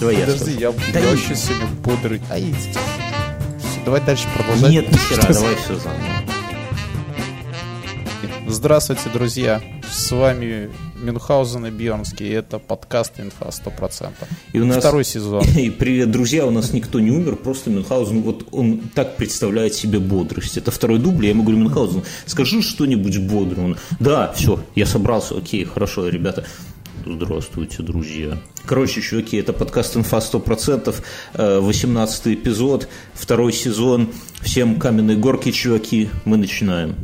Давай я Подожди, я, Да я вообще сегодня бодрый. А, идите. Давай дальше продолжать. Нет, нихера, давай все заново. Здравствуйте, друзья. С вами Мюнхгаузен и Бьернский. И это подкаст «Инфа 100%». И у нас... Второй сезон. И привет, друзья, у нас никто не умер, просто Мюнхгаузен, вот он так представляет себе бодрость. Это второй дубль, я ему говорю, Мюнхгаузен, скажи что-нибудь бодрое. Он, да, все, я собрался, окей, хорошо, ребята. Здравствуйте, друзья. Короче, чуваки, это подкаст «Инфа 100%», э, 18 эпизод, второй сезон. Всем каменной горки, чуваки, мы начинаем.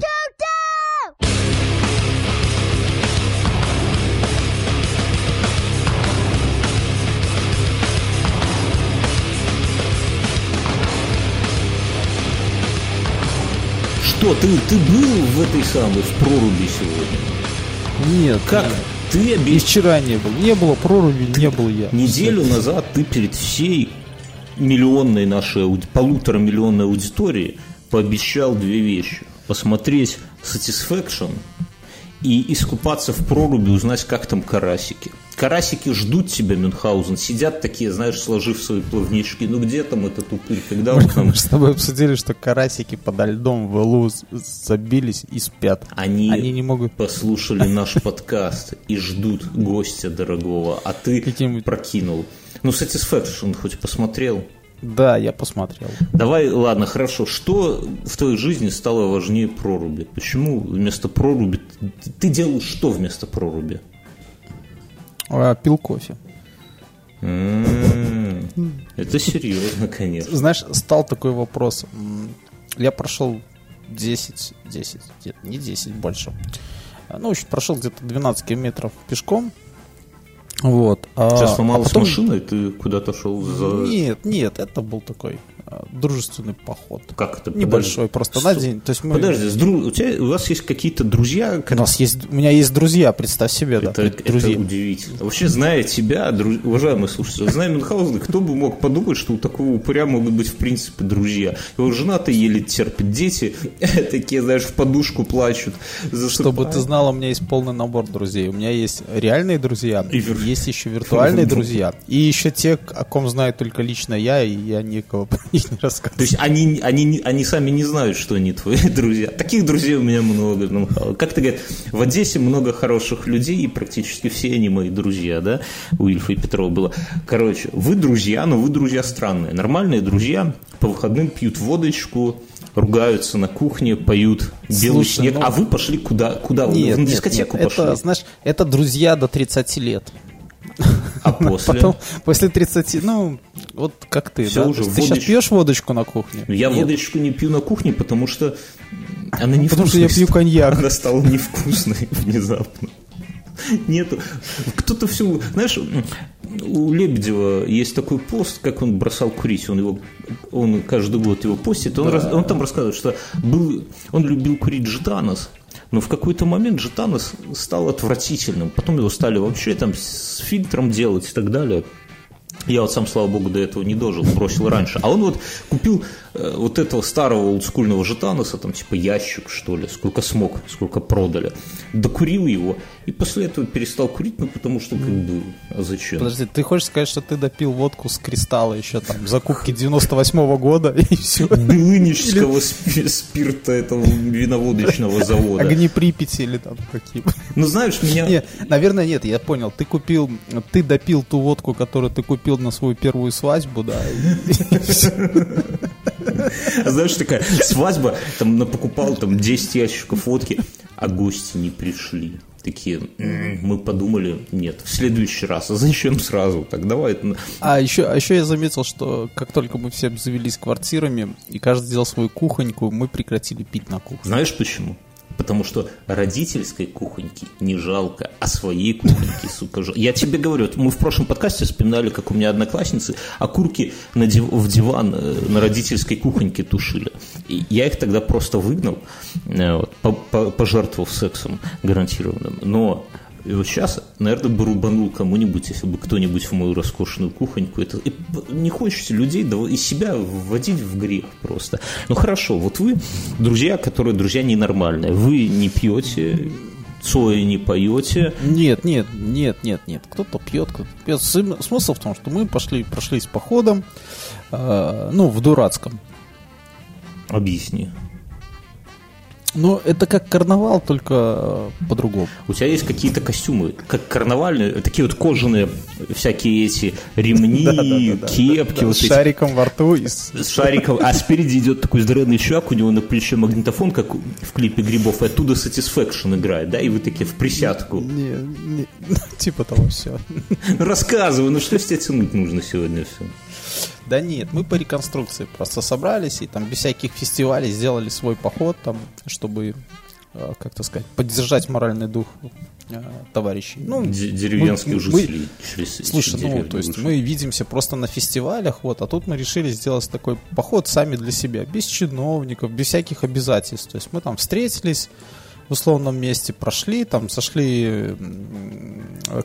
Что, ты, ты был в этой самой, в проруби сегодня? Нет. Как? нет. Ты И обещал... вчера не был. Не было проруби, не был я. Неделю назад ты перед всей миллионной нашей, ауди- полутора миллионной аудитории пообещал две вещи. Посмотреть Satisfaction и искупаться в проруби, узнать, как там карасики. Карасики ждут тебя, Мюнхгаузен, сидят такие, знаешь, сложив свои плавнички. Ну где там этот упырь, когда он к нам... Мы с тобой обсудили, что карасики подо льдом в Илу с- забились и спят. Они, Они не могут... послушали наш подкаст и ждут гостя дорогого, а ты прокинул. Ну, Satisfaction хоть посмотрел? Да, я посмотрел. Давай, ладно, хорошо. Что в твоей жизни стало важнее проруби? Почему вместо проруби... ты- делал что вместо проруби? А, пил кофе. М, Это серьезно, конечно. Знаешь, стал такой вопрос. Я прошел 10, 10, где- не 10, больше. А, Ну, в общем, прошел где-то 12 километров пешком. Вот. а- Сейчас а сломалась потом- машина, и ты куда-то шел за... Нет, нет, это был такой а, дружественный поход. Как это? Небольшой, Подожди. просто на день. То есть мы... Подожди, с дру- у, тебя, у вас есть какие-то друзья, У нас есть, у меня есть друзья, представь себе, да, Это, пред- это друзья. удивительно. Вообще, зная тебя, друз- уважаемые слушатели, зная Мюнхгаузена, кто бы мог подумать, что у такого упыря могут быть, в принципе, друзья. Его жена-то еле терпит, дети такие, знаешь, в подушку плачут. Чтобы ты знал, у меня есть полный набор друзей. У меня есть реальные друзья, И вир- есть еще виртуальные друзья, и еще те, о ком знаю только лично я, и я никого них не То рассказываю. есть они, они, они сами не знают, что они твои друзья. Таких друзей у меня много. ну, Как ты говоришь, в Одессе много хороших людей, и практически все они мои друзья, да? У Ильфа и Петрова было. Короче, вы друзья, но вы друзья странные. Нормальные друзья по выходным пьют водочку, ругаются на кухне, поют белый Слушай, снег. ну- А вы пошли куда? Куда вы? Нет, нет, дискотеку нет, пошли. это, знаешь, это друзья до 30 лет. А после? Потом, после 30, ну, вот как ты, Всё да? уже, ты сейчас пьешь водочку на кухне? Я Нет. водочку не пью на кухне, потому что она не Потому что я пью коньяк. Она стала невкусной внезапно. Нету. Кто-то все... Знаешь, у Лебедева есть такой пост, как он бросал курить. Он, его, он каждый год его постит. Он, раз- он там рассказывает, что был, он любил курить джитанос, но в какой-то момент джитанос стал отвратительным. Потом его стали вообще там с фильтром делать и так далее. Я вот сам, слава богу, до этого не дожил, бросил раньше. А он вот купил вот этого старого олдскульного жетаноса, там типа ящик, что ли, сколько смог, сколько продали. Докурил его и после этого перестал курить, ну потому что как бы, а зачем? Подожди, ты хочешь сказать, что ты допил водку с кристалла еще там закупки 98 года и все? Былынического спи- спирта этого виноводочного завода. Огни Припяти или там какие Ну знаешь, меня... Не, наверное, нет, я понял. Ты купил, ты допил ту водку, которую ты купил на свою первую свадьбу, да. знаешь, такая свадьба, там покупал там 10 ящиков водки, а гости не пришли. Такие, «М, мы подумали, нет, в следующий раз. А зачем сразу? Так давай. это- А еще, а еще я заметил, что как только мы все обзавелись квартирами, и каждый делал свою кухоньку, мы прекратили пить на кухне. Знаешь почему? Потому что родительской кухоньки не жалко, а своей кухоньки, сука, жалко. Я тебе говорю, мы в прошлом подкасте вспоминали, как у меня одноклассницы окурки на див- в диван э, на родительской кухоньке тушили. И я их тогда просто выгнал, э, вот, по- по- пожертвовав сексом гарантированным. Но И вот сейчас, наверное, бы рубанул кому-нибудь, если бы кто-нибудь в мою роскошную кухоньку. Это, и не хочется людей дов- и себя вводить в грех просто. Ну хорошо, вот вы друзья, которые друзья ненормальные. Вы не пьете, Цоя не поете. Нет, нет, нет, нет, нет. Кто-то пьет, кто-то пьет. Смысл в том, что мы пошли, прошлись походом, э, ну, в дурацком. Объясни. Но это как карнавал, только э, по-другому. У тебя есть какие-то костюмы, как карнавальные, такие вот кожаные всякие эти ремни, кепки, с шариком во рту с шариком, а спереди идет такой здоровенный чувак, у него на плече магнитофон, как в клипе Грибов, и оттуда Satisfaction играет, да, и вы такие в присядку. Не, не, типа того все. Рассказывай, ну что с тебя тянуть нужно сегодня все? Да нет, мы по реконструкции просто собрались и там без всяких фестивалей сделали свой поход там, чтобы, э, как-то сказать, поддержать моральный дух э, товарищей. Ну, Деревенские мы- жители через Слушай, ну, то есть мы видимся просто на фестивалях, вот, а тут мы решили сделать такой поход сами для себя, без чиновников, без всяких обязательств. То есть мы там встретились в условном месте, прошли, там сошли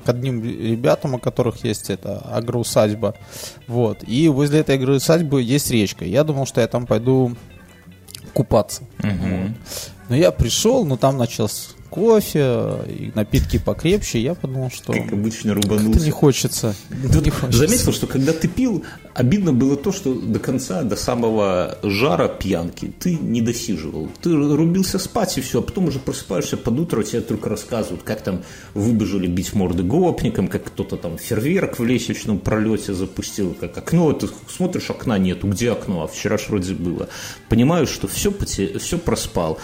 к одним ребятам, у которых есть это агроусадьба, вот, и возле этой агроусадьбы есть речка. Я думал, что я там пойду купаться. Мгм. Но я пришел, но там начался кофе и напитки покрепче, я подумал, что Как обычно как-то рубанулся. не хочется. Тут не хочется. заметил, что когда ты пил, обидно было то, что до конца, до самого жара пьянки ты не досиживал. Ты рубился спать и все, а потом уже просыпаешься под утро, тебе только рассказывают, как там выбежали бить морды гопникам, как кто-то там фейерверк в лестничном пролете запустил, как окно, ты смотришь, окна нету, где окно, а вчера ж вроде было. Понимаешь, что все, все проспал.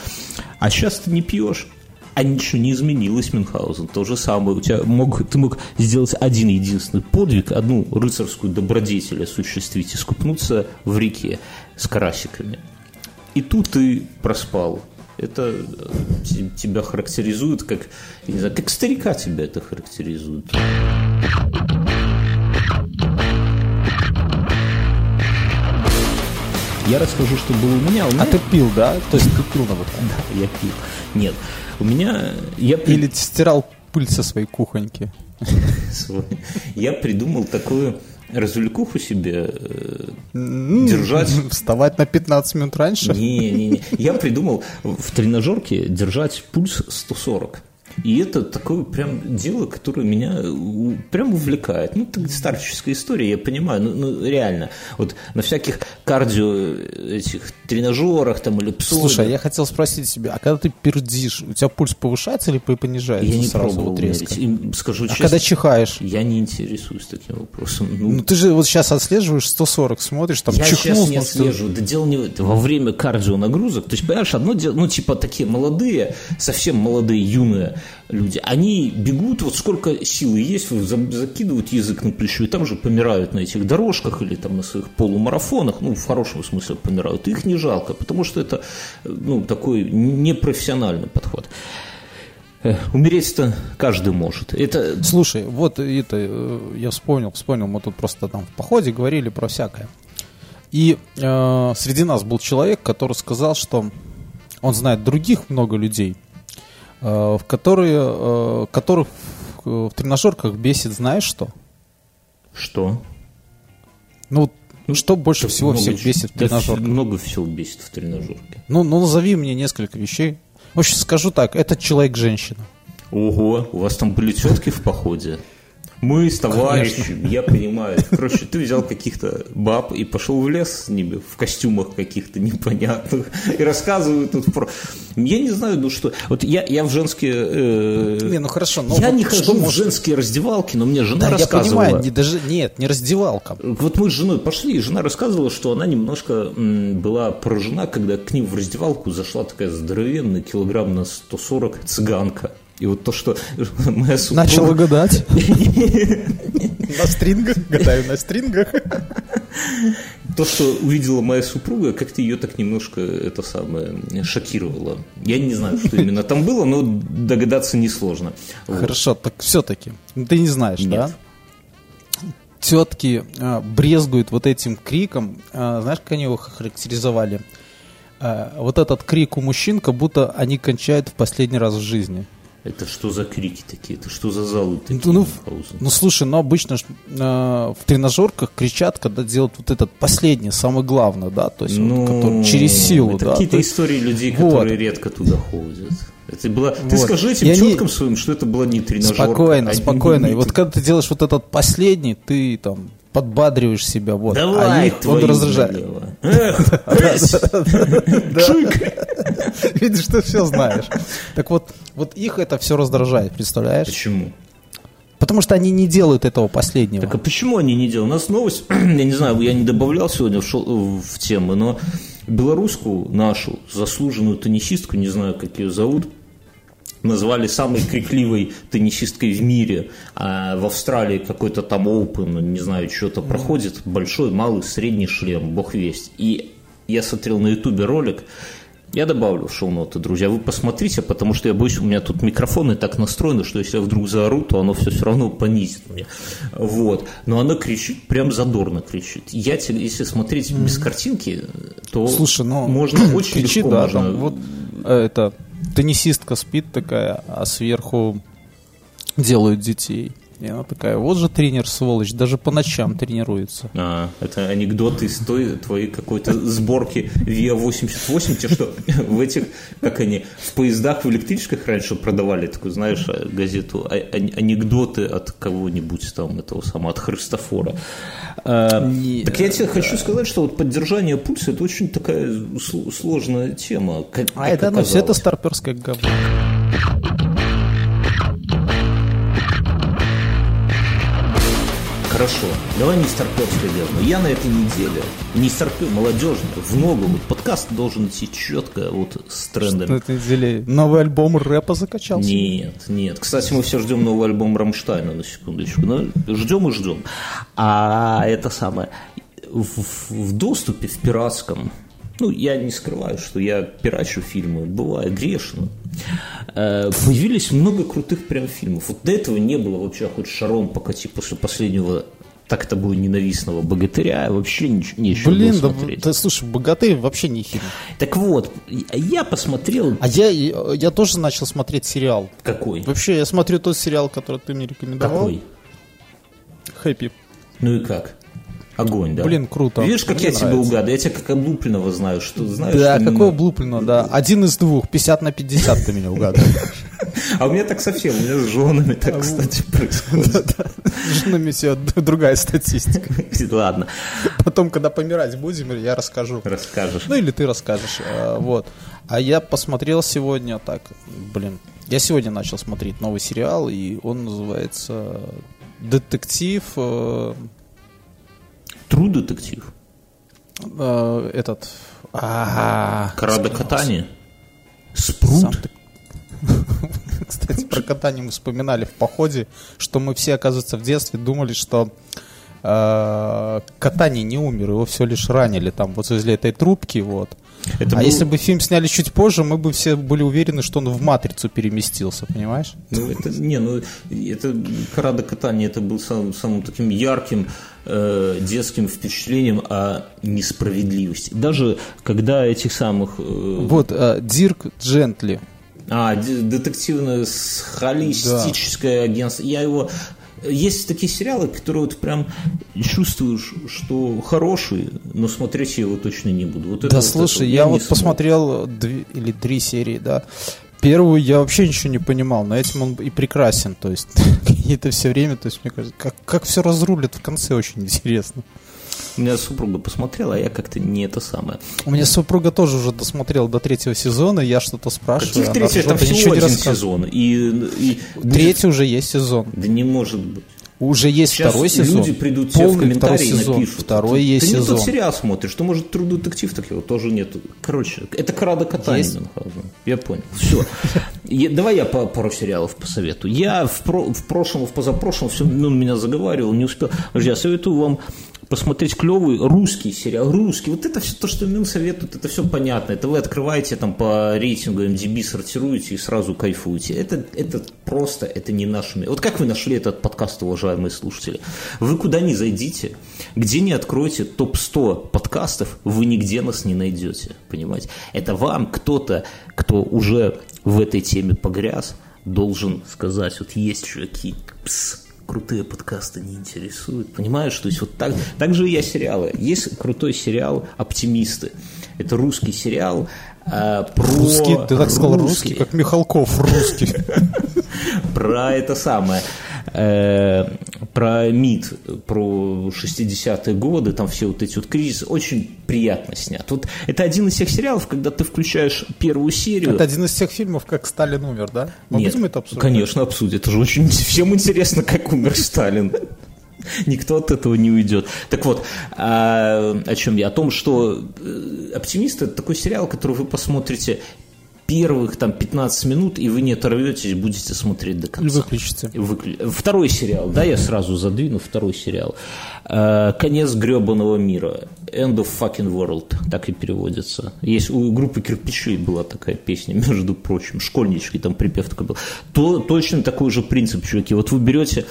А сейчас ты не пьешь, а ничего не изменилось, Мюнхгаузен. То же самое. У тебя мог, ты мог сделать один единственный подвиг, одну рыцарскую добродетель осуществить, искупнуться в реке с карасиками. И тут ты проспал. Это э, те- тебя характеризует как, не знаю, как старика тебя это характеризует. Я расскажу, что было у меня. У меня А ты пил, да? То есть ты пил на выходе? Да, я пил. Нет, у меня... Я, Или стирал пыль со своей кухоньки? я придумал такую развлекуху себе э, держать... Вставать на 15 минут раньше? Не-не-не. Я придумал в тренажерке держать пульс 140. И это такое прям дело, которое меня прям увлекает. Ну, это старческая история, я понимаю, ну, ну, реально. Вот на всяких кардио этих тренажерах там или псо. Слушай, а я хотел спросить тебя, а когда ты пердишь, у тебя пульс повышается или понижается я не сразу пробовал вот резко? мерить. Скажу А честно, когда чихаешь? я не интересуюсь таким вопросом. Ну, Ну ты же вот сейчас отслеживаешь 140, смотришь, там Я чихнул. сейчас не отслеживаю. Да дело не. Во время кардионагрузок, то есть, понимаешь, одно дело, ну, типа, такие молодые, совсем молодые, юные люди, они бегут, вот сколько силы есть, закидывают язык на плечо, и там же помирают на этих дорожках или там на своих полумарафонах, ну, в хорошем смысле помирают. Их не жалко, потому что это, ну, такой непрофессиональный подход. Э, Умереть-то каждый может. Это Слушай, вот это, э, я вспомнил, вспомнил, мы тут просто там в походе говорили про всякое. И э, среди нас был человек, который сказал, что он знает других много людей, в которые, э, которых в, тренажерках бесит, знаешь что? что? Ну, вот что больше всего Много всех бесит в да тренажерках? много всего бесит в тренажерке. Ну, ну, назови мне несколько вещей. В общем, скажу так, этот человек-женщина. Ого, у вас там были тетки в походе? Мы с товарищем, я понимаю. Короче, ты взял каких-то баб и пошел в лес с ними в костюмах каких-то непонятных и рассказывают тут про... Я не знаю, ну что... Вот я, я в женские... э, Не, ну хорошо, но я вот не хожу в может- женские раздевалки, но мне жена Да, я рассказывала... понимаю, не, даже, нет, не раздевалка. Вот мы с женой пошли, и жена рассказывала, что она немножко м, была поражена, когда к ним в раздевалку зашла такая здоровенная, килограмм на 140 цыганка. И вот то, что моя супруга... Начала гадать. На стрингах, гадаю на стрингах. То, что увидела моя супруга, как-то ее так немножко это самое шокировало. Я не знаю, что именно там было, но догадаться несложно. Хорошо, так все-таки. Ты не знаешь, да? Тетки а, брезгуют вот этим криком. А, знаешь, как они его характеризовали? А, вот этот крик у мужчин, как будто они кончают в последний раз в жизни. Это что за крики такие? Это что за залы такие? Ну, ну? Ну слушай, ну обычно ж, э, в тренажерках кричат, когда делают вот этот последний, самый главный, да, то есть вот, Ну, который через силу, это да. какие-то то есть- истории людей, Вот. которые редко туда ходят. Это была... Ты Вот. скажи этим они- теткам своим, что это была не тренажерка. Спокойно, а спокойно. И вот когда ты делаешь вот этот последний, ты там подбадриваешь себя, вот. Давай, а их он раздражает. Эх! Чик! Видишь, ты все знаешь. Так вот, вот их это все раздражает, представляешь? Почему? Потому что они не делают этого последнего. Так а почему они не делают? У нас новость, я не знаю, я не добавлял сегодня в, шо- в темы, но белорусскую нашу заслуженную теннисистку, не знаю, как ее зовут, назвали самой крикливой теннисисткой в мире. А в Австралии какой-то там Open, не знаю, что-то проходит, большой, малый, средний шлем, бог весть. И я смотрел на ютубе ролик, я добавлю в шоу-ноты, друзья. Вы посмотрите, потому что я боюсь, у меня тут микрофоны так настроены, что если я вдруг заору, то оно все все равно понизит меня. Вот. Но она кричит, прям задорно кричит. Я, если смотреть без картинки, то Слушай, ну, можно очень кричи, легко да, можно... там вот э, это теннисистка спит такая, а сверху делают детей. И она такая, вот же тренер, сволочь, даже по ночам тренируется. А, это анекдоты из той твоей какой-то сборки ВИА 88, те, что в этих, как они, в поездах, в электричках раньше продавали такую, знаешь, а, газету, а- а- анекдоты от кого-нибудь там, этого самого, от Христофора. А, Не, так я тебе хочу сказать, что вот поддержание пульса это очень такая сл- сложная тема. как- А как это, ну, все это старперское говно. Хорошо, давай не старперское говно. Я на этой неделе не старпер, молодежный, в ногу. Вот подкаст должен идти четко вот с трендами. На этой неделе новый альбом рэпа закачался. Нет, нет. Кстати, мы все ждем новый альбом Рамштайна, на секундочку. Но ждем и ждем. А это самое... В- в доступе, в пиратском, ну, я не скрываю, что я пирачу фильмы, бываю грешно. Э, Появились много крутых прям фильмов. Вот до этого не было вообще хоть шаром покати после последнего так тобой ненавистного богатыря, вообще ничего, нечего Блин, было да, смотреть. да слушай, богатырь вообще не фильм. Так вот, я посмотрел... А я, я тоже начал смотреть сериал. Какой? Вообще, я смотрю тот сериал, который ты мне рекомендовал. Какой? Хэппи. Ну и как? Огонь, да. Блин, круто. Видишь, как Мне я тебя нравится. угадываю? Я тебя как облупленного знаю, что знаешь. Да, что какого не- Блуплина, да. Один из двух, 50 на 50 ты меня угадываешь. А у меня так совсем, у меня с женами так, кстати, происходит. С женами все другая статистика. Ладно, Потом, когда помирать будем, я расскажу. расскажешь. Ну или ты расскажешь. А, Вот. А я посмотрел сегодня так, блин. Я сегодня начал смотреть новый сериал, и он называется Детектив. True детектив. э, Этот. а, Карада катание. Сам Спрут. ты- Кстати, про катание мы вспоминали в походе, что мы все, оказывается, в детстве думали, что э, Катани не умер, его все лишь ранили там вот возле этой трубки, вот. Это а был- если бы фильм сняли чуть позже, мы бы все были уверены, что он в матрицу переместился, понимаешь? Ну, это, не, ну, это Карада катание, это был самым, самым таким ярким э, детским впечатлением о несправедливости. Даже когда этих самых... э, Вот э, Дирк Джентли. А, детективное холистическое агентство. Я его... Есть такие сериалы, которые вот прям чувствуешь, что хорошие, но смотреть я его точно не буду. Вот это Да вот слушай, это я не вот смог. посмотрел две или три серии, да. Первую я вообще ничего не понимал, но этим он и прекрасен, то есть это все время, то есть мне кажется, как, как все разрулят в конце очень интересно. У меня супруга посмотрела, а я как-то не это самое. У меня супруга тоже уже досмотрела до третьего сезона, я что-то спрашиваю, Каких ржет, Там всего не один сезон. И, и Третий уже есть сезон. Да не может быть. Уже есть Сейчас второй сезон. люди придут тебе в комментарии и напишут. Второй ты, есть ты не сезон. тот сериал смотришь, что может True детектив так его тоже нету. Короче, это Карада Катани Есть. Мюнхгаузен. Я понял. Все. Давай я по- пару сериалов посоветую. Я в, про- в прошлом, в позапрошлом, все, ну, меня заговаривал, не успел. Друзья, советую вам посмотреть клевый русский сериал. Русский. Вот это все то, что Мил советует, это все понятно. Это вы открываете там по рейтингу MDB, сортируете и сразу кайфуете. Это, это просто, это не наше. Вот как вы нашли этот подкаст, уважаемые слушатели? Вы куда ни зайдите, где не откроете топ-100 подкастов, вы нигде нас не найдете. Понимаете? Это вам кто-то, кто уже в этой теме погряз, должен сказать, вот есть чуваки, пс, крутые подкасты не интересуют. Понимаешь? То есть вот так, так же и я сериалы. Есть крутой сериал «Оптимисты». Это русский сериал э, про... Русский, ты так сказал русский, как Михалков русский. Про это самое э, про МИД, про 60-е годы, там все вот эти вот кризисы, очень приятно снят. Вот это один из тех сериалов, когда ты включаешь первую серию. Это один из тех фильмов, как Сталин умер, да? Мы Нет, будем это обсуждать? конечно, обсудим. Это же очень всем интересно, как умер Сталин. Никто от этого не уйдет. Так вот, а, о чем я? О том, что э, «Оптимист» – это такой сериал, который вы посмотрите первых там 15 минут, и вы не оторветесь, будете смотреть до И конца. выключите. Выклю- Второй сериал, да, я сразу задвину второй сериал. Э, Конец гребаного мира. End of fucking world, так и переводится. Есть у группы кирпичей была такая песня, между прочим, школьнички, там припев такой был. То, точно такой же принцип, чуваки. Вот вы берете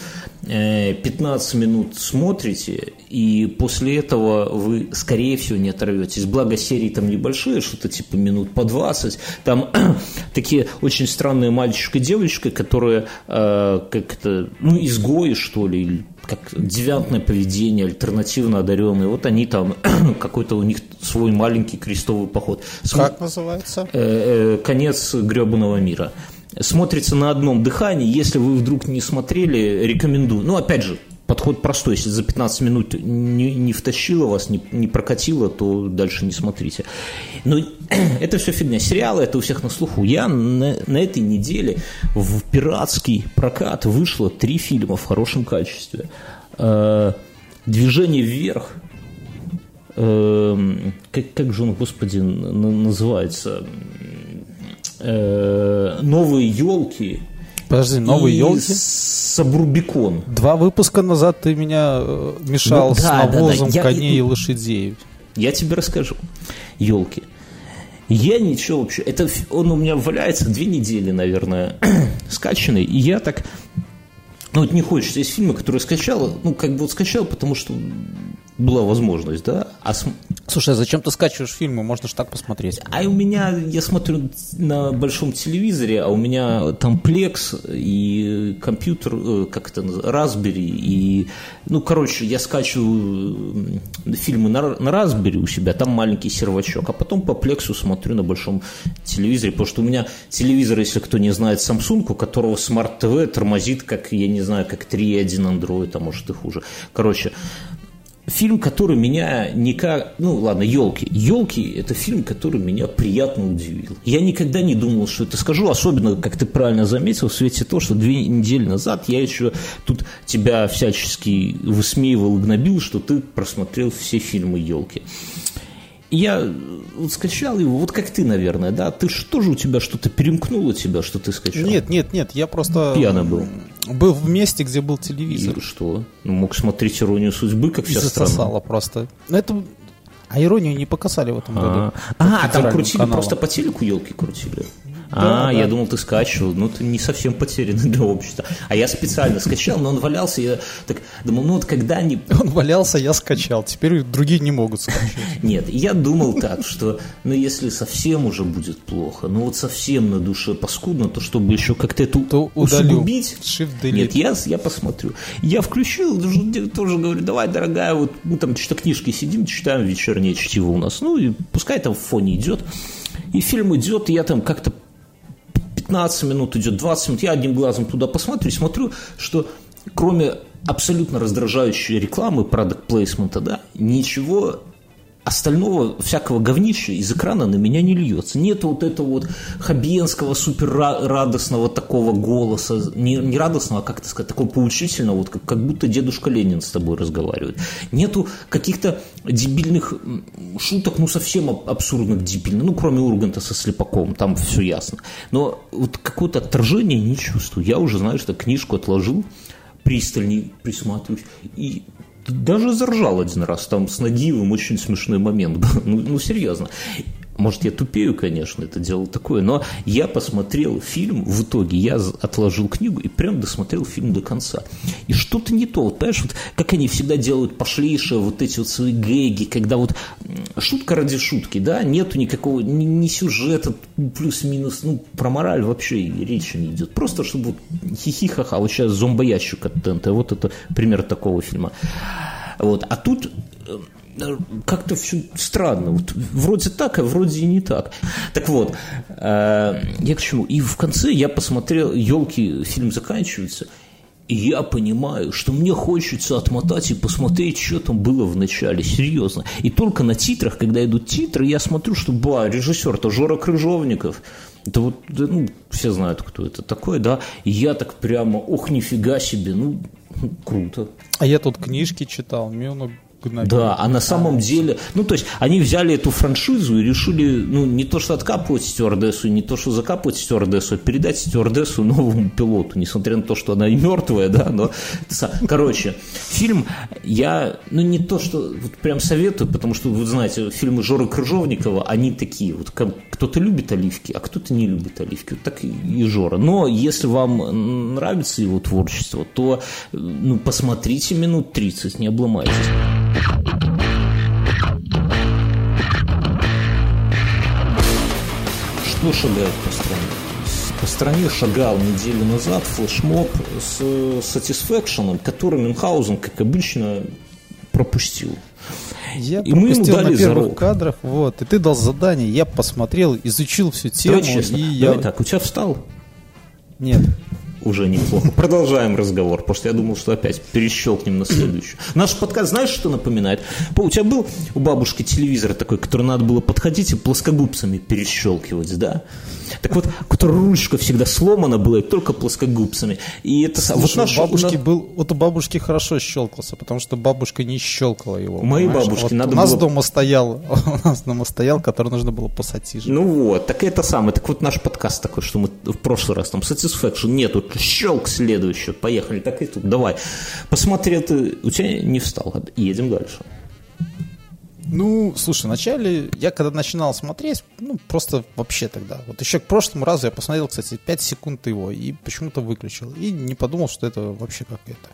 э, 15 минут смотрите, и после этого вы, скорее всего, не оторветесь. Благо, серии там небольшие, что-то типа минут по 20. Там такие очень странные мальчик и девочка, которые э, как-то, ну, изгои, что ли, или как девиантное поведение, альтернативно одаренные. Вот они там, какой-то у них свой маленький крестовый поход. См- Как называется? э, э, конец гребаного мира. Смотрится на одном дыхании. Если вы вдруг не смотрели, рекомендую. Ну, опять же, подход простой. Если за 15 минут не, не втащило вас, не, не прокатило, то дальше не смотрите. Но это все фигня. Сериалы, это у всех на слуху. Я на, на этой неделе в пиратский прокат вышло три фильма в хорошем качестве. Э, «Движение вверх», Эм, как, как же он, господи, называется? Э, новые елки. Подожди, новые и елки? Сабрубикон. Два выпуска назад ты меня э, мешал Ну, с да, да, да. навозом Я- коней и лошадей. Я тебе расскажу. Елки. Я ничего вообще. Это он у меня валяется две недели, наверное, скачанный. И я так. Ну, вот не хочется. Есть фильмы, которые скачал. Ну, как бы вот скачал, потому что была возможность, да. А см- Слушай, а зачем ты скачиваешь фильмы? Можно же так посмотреть. А у меня, я смотрю на большом телевизоре, а у меня там Plex и компьютер, э, как это Raspberry, и, ну, короче, я скачиваю фильмы на, на Raspberry у себя, там маленький сервачок, а потом по Plex смотрю на большом телевизоре, потому что у меня телевизор, если кто не знает, Samsung, у которого Smart TV тормозит, как, я не знаю, как 3.1 Android, а может и хуже. Короче, Фильм, который меня никак... Ну, ладно, «Елки». «Елки» – это фильм, который меня приятно удивил. Я никогда не думал, что это скажу, особенно, как ты правильно заметил, в свете того, что две недели назад я еще тут тебя всячески высмеивал и гнобил, что ты просмотрел все фильмы «Елки». И Я вот скачал его, вот как ты, наверное, да? Ты что же у тебя что-то перемкнуло тебя, что ты скачал? Нет, нет, нет, я просто... Пьяный был. Был в месте, где был телевизор. И что? Ну, мог смотреть «Иронию судьбы», как И вся страна. засосало просто. Но это... А иронию не показали в этом году. А, По а, там крутили каналам. просто по телеку елки крутили. Да, а, да. я думал, ты скачивал. Ну, ты не совсем потерянный для общества. А я специально скачал, но он валялся. Я так думал, ну вот когда они... Он валялся, я скачал. Теперь другие не могут скачивать. Нет, я думал так, что, ну, если совсем уже будет плохо, ну, вот совсем на душе паскудно, то чтобы еще как-то это То усугубить. Нет, я, я посмотрю. Я включил, тоже- тоже говорю, давай, дорогая, вот мы там что-то книжки сидим, читаем вечернее чтиво у нас. Ну, и пускай там в фоне идет. И фильм идет, и я там как-то 15 минут идет, 20 минут, я одним глазом туда посмотрю смотрю, что кроме абсолютно раздражающей рекламы, продукт плейсмента, да, ничего остального всякого говнища из экрана на меня не льется. Нет вот этого вот хабиенского супер радостного такого голоса, не, не радостного, а как это сказать, такого поучительного, вот как, как будто дедушка Ленин с тобой разговаривает. Нету каких-то дебильных шуток, ну совсем аб- абсурдных дебильных, ну кроме Урганта со Слепаком, там все ясно. Но вот какое-то отторжение не чувствую. Я уже знаю, что книжку отложил, пристальней присматриваюсь и даже заржал один раз, там с Нагиевым очень смешной момент был, ну, ну серьезно. Может, я тупею, конечно, это дело такое, но я посмотрел фильм, в итоге я отложил книгу и прям досмотрел фильм до конца. И что-то не то, вот, понимаешь, вот как они всегда делают пошлейшие вот эти вот свои гэги, когда вот шутка ради шутки, да, нету никакого, ни, ни сюжета, плюс-минус, ну, про мораль вообще речи не идет. Просто чтобы вот хихи-ха-ха, вот сейчас зомбоящик от ТНТ, вот это пример такого фильма. Вот, а тут э, как-то все странно. Вот вроде так, а вроде и не так. Так вот, э, я к чему? И в конце я посмотрел, елки, фильм заканчивается, и я понимаю, что мне хочется отмотать и посмотреть, что там было в начале, серьезно. И только на титрах, когда идут титры, я смотрю, что, ба, режиссер-то Жора Крыжовников. Это вот, ну, все знают, кто это такой, да. И я так прямо, ох, нифига себе, ну, круто. А я тут книжки читал, мне ну, гнобили. Да, а на самом деле, ну, то есть, они взяли эту франшизу и решили, ну, не то, что откапывать стюардессу, не то, что закапывать стюардессу, а передать стюардессу новому пилоту, несмотря на то, что она и мертвая, да, но... Короче, фильм я, ну, не то, что вот прям советую, потому что, вы знаете, фильмы Жоры Крыжовникова, они такие, вот кто-то любит оливки, а кто-то не любит оливки, вот так и Жора. Но если вам нравится его творчество, то, ну, посмотрите минут 30, не обломайтесь. Что шагает по стране? По стране шагал неделю назад флешмоб с Satisfaction, который Мюнхгаузен, как обычно, пропустил. Я и мы ему дали на первых зарок. кадрах, вот, и ты дал задание, я посмотрел, изучил всю тему. Давай честно, и давай я... так, у тебя встал? Нет уже неплохо. Продолжаем разговор, потому что я думал, что опять перещелкнем на следующую. Наш подкаст, знаешь, что напоминает? У тебя был у бабушки телевизор такой, который надо было подходить и плоскогубцами перещелкивать, да? Так вот, который ручка всегда сломана была, и только плоскогубцами. И это Слушай, вот наш, бабушки на... был, вот у бабушки хорошо щелкался, потому что бабушка не щелкала его. У моей бабушки вот надо у нас было... дома стоял, у нас дома стоял, который нужно было посадить. Ну вот, так это самое. Так вот наш подкаст такой, что мы в прошлый раз там Satisfaction нету, щелк следующий, поехали, так и тут, давай. Посмотри, ты, у тебя не встал, едем дальше. Ну, слушай, вначале я когда начинал смотреть, ну, просто вообще тогда. Вот еще к прошлому разу я посмотрел, кстати, 5 секунд его и почему-то выключил. И не подумал, что это вообще как это.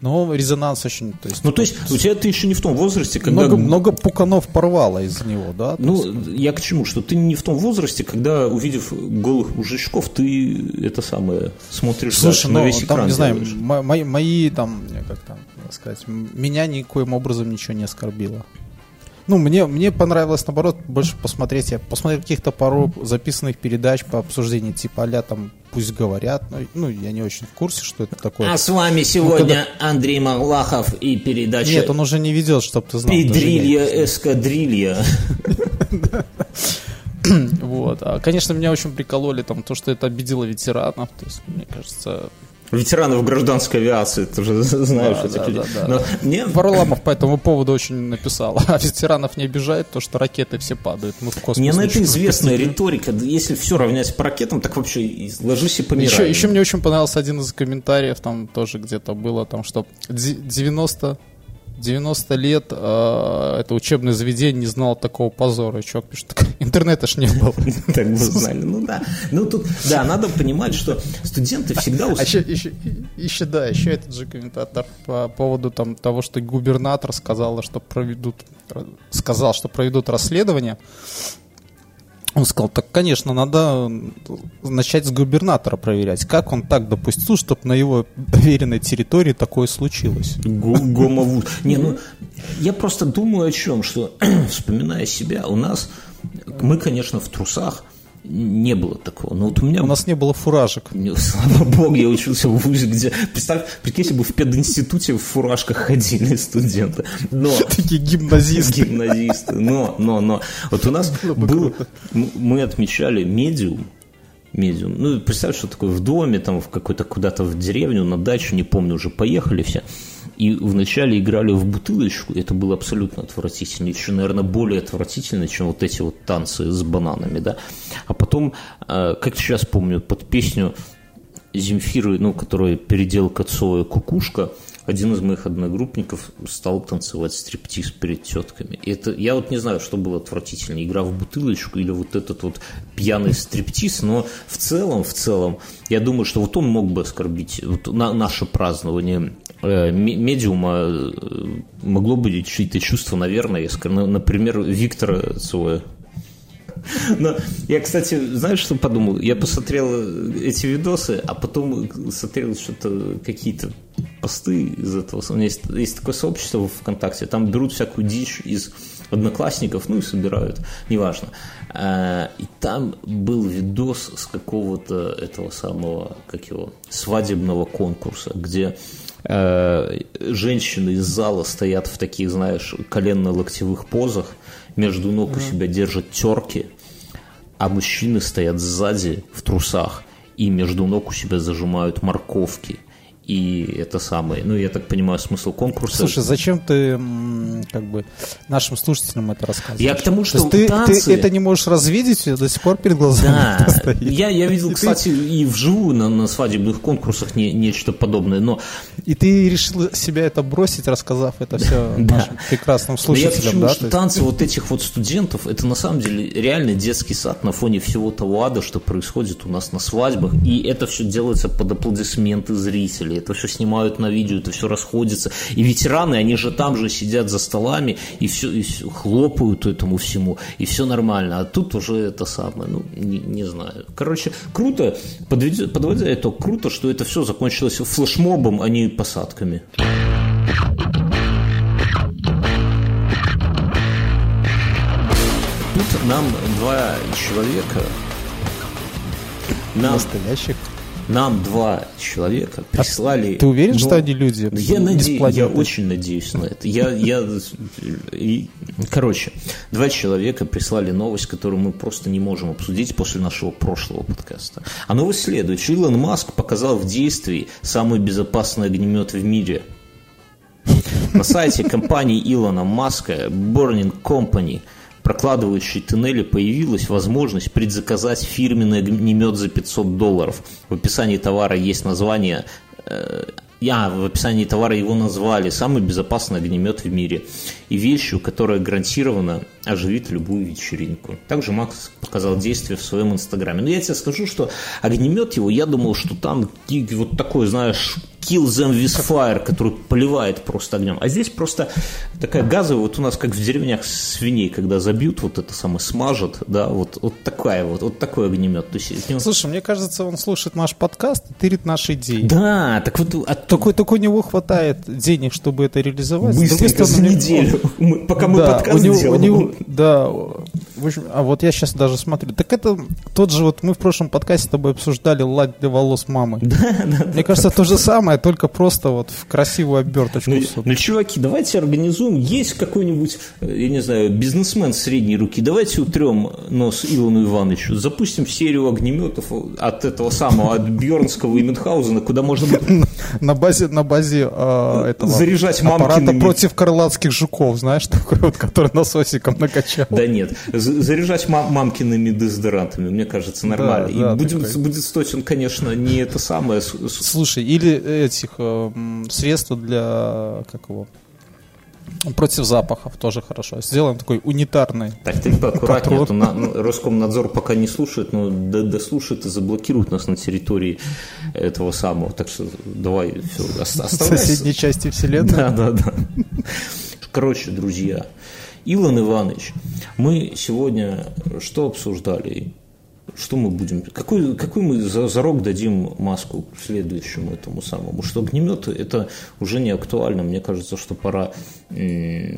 Но резонанс очень... То есть, ну, то есть, у тебя ты еще не в том возрасте, когда... Много, много пуканов порвало из него, да? Ну, есть... я к чему? Что ты не в том возрасте, когда, увидев голых мужичков, ты это самое смотришь Слушай, ну, на весь экран. Там, не знаю, мои, мои там, как там сказать, меня никоим образом ничего не оскорбило. Ну, мне, мне понравилось, наоборот, больше посмотреть. Я посмотрел каких-то пару записанных передач по обсуждению, типа а там пусть говорят. Ну, ну, я не очень в курсе, что это такое. А с вами ну, сегодня ну, когда... Андрей Малахов и передача... Нет, он уже не ведет, чтобы ты знал. Педрилья, эскадрилья. Вот. А, конечно, меня очень прикололи там то, что это обидело ветеранов. То есть, мне кажется, ветеранов гражданской авиации, ты же знаешь да, этих да, людей. Да, да. Но мне... Варламов по этому поводу очень написал. А ветеранов не обижает то, что ракеты все падают. Мы в космос Мне на это известная риторика. Если все равнять по ракетам, так вообще ложись и помирай. Еще, еще мне очень понравился один из комментариев, там тоже где-то было, там, что 90 90 лет э, это учебное заведение не знало такого позора. Чувак пишет, интернета ж не было. Так бы знали, ну да. Ну тут, да, надо понимать, что студенты всегда... А еще, да, еще этот же комментатор по поводу там, того, что губернатор сказал, что проведут, сказал, что проведут расследование он сказал, так, конечно, надо начать с губернатора проверять. Как он так допустил, чтобы на его доверенной территории такое случилось? Гомовуз. Не, ну, я просто думаю о чем, что, вспоминая себя, у нас, мы, конечно, в трусах, не было такого. Но вот у меня... У нас не было фуражек. Слава богу, я учился в ВУЗе, где... Представь, прикинь, если бы в пединституте в фуражках ходили студенты. Но... Такие гимназисты. Гимназисты. Но, но, но. Вот у нас был... Мы отмечали медиум, медиум. Ну, представь, что такое в доме, там, в какой-то куда-то в деревню, на дачу, не помню, уже поехали все. И вначале играли в бутылочку, это было абсолютно отвратительно, еще, наверное, более отвратительно, чем вот эти вот танцы с бананами, да. А потом, э, как сейчас помню, под песню Земфиры, ну, которая переделка Цоя «Кукушка», один из моих одногруппников стал танцевать стриптиз перед тетками. И это, я вот не знаю, что было отвратительнее, игра в бутылочку или вот этот вот пьяный стриптиз, но в целом, в целом, я думаю, что вот он мог бы оскорбить вот на, наше празднование медиума э, могло быть чьи-то чувства, наверное, скажу, например, Виктора Цоя. Но я, кстати, знаешь, что подумал? Я посмотрел эти видосы, а потом смотрел что-то, какие-то посты из этого. У меня есть, есть такое сообщество в ВКонтакте, там берут всякую дичь из одноклассников, ну и собирают, неважно. И там был видос с какого-то этого самого, как его, свадебного конкурса, где э, женщины из зала стоят в таких, знаешь, коленно-локтевых позах, между ног у себя держат терки, а мужчины стоят сзади в трусах и между ног у себя зажимают морковки – и это самое. Ну, я так понимаю, смысл конкурса. Слушай, зачем ты как бы нашим слушателям это рассказываешь? Я к тому, что То ты, танцы... ты это не можешь развидеть, до сих пор перед глазами да. Я, я видел, и кстати, ты... и вживую на, на свадебных конкурсах не, нечто подобное, но... И ты решил себя это бросить, рассказав это все да. нашим прекрасным слушателям, я почему, да? что танцы вот этих вот студентов, это на самом деле реально детский сад на фоне всего того ада, что происходит у нас на свадьбах, и это все делается под аплодисменты зрителей это все снимают на видео, это все расходится. И ветераны, они же там же сидят за столами и все, и все хлопают этому всему, и все нормально. А тут уже это самое, ну, не, не знаю. Короче, круто, подведя, подводя итог, круто, что это все закончилось флешмобом, а не посадками. Тут нам два человека нам, Настоящих нам два человека прислали... А ты уверен, но... что они люди? Я, надеюсь, я очень надеюсь на это. Я, я... Короче, два человека прислали новость, которую мы просто не можем обсудить после нашего прошлого подкаста. А новость следует. Илон Маск показал в действии самый безопасный огнемет в мире. На сайте компании Илона Маска Burning Company – прокладывающей туннели появилась возможность предзаказать фирменный огнемет за 500 долларов. В описании товара есть название э, я в описании товара его назвали «Самый безопасный огнемет в мире» и вещью, которая гарантированно оживит любую вечеринку. Также Макс показал действие в своем инстаграме. Но я тебе скажу, что огнемет его, я думал, что там вот такой, знаешь, kill them with fire, который поливает просто огнем. А здесь просто такая газовая, вот у нас как в деревнях свиней, когда забьют, вот это самое смажут, да, вот, вот такая вот, вот такой огнемет. То есть, него... Слушай, мне кажется, он слушает наш подкаст и тырит наши идеи. Да, так вот... От... Только, только у него хватает денег, чтобы это реализовать. Быстренько за неделю, пока мы да, подкаст у него, делаем. У него, да, в общем, а вот я сейчас даже смотрю. Так это тот же, вот мы в прошлом подкасте с тобой обсуждали лад для волос мамы. Да, да, Мне кажется, то же самое, только просто вот в красивую оберточку. Ну, ну, чуваки, давайте организуем. Есть какой-нибудь, я не знаю, бизнесмен средней руки. Давайте утрем нос Илону Ивановичу. Запустим серию огнеметов от этого самого, от Бьернского и Мюнхгаузена, куда можно будет... На базе, на базе э, этого заряжать аппарата против крылатских жуков, знаешь, такой вот, который насосиком накачал. Да нет, заряжать мам мамкиными дезодорантами, мне кажется, нормально. Да, и да, будет, такой... будет стоить он, конечно, не это самое. Слушай, или этих э, средства для, как его, Против запахов тоже хорошо. Сделаем такой унитарный. Так, ты поаккуратнее, а то на, Роскомнадзор пока не слушает, но дослушает и заблокирует нас на территории этого самого. Так что давай все, оставайся. В соседней части вселенной. Да, да, да. Короче, друзья, Илон Иванович, мы сегодня что обсуждали? Что мы будем... Какой, какой мы зарок дадим маску следующему этому самому? Что огнеметы это уже не актуально. Мне кажется, что пора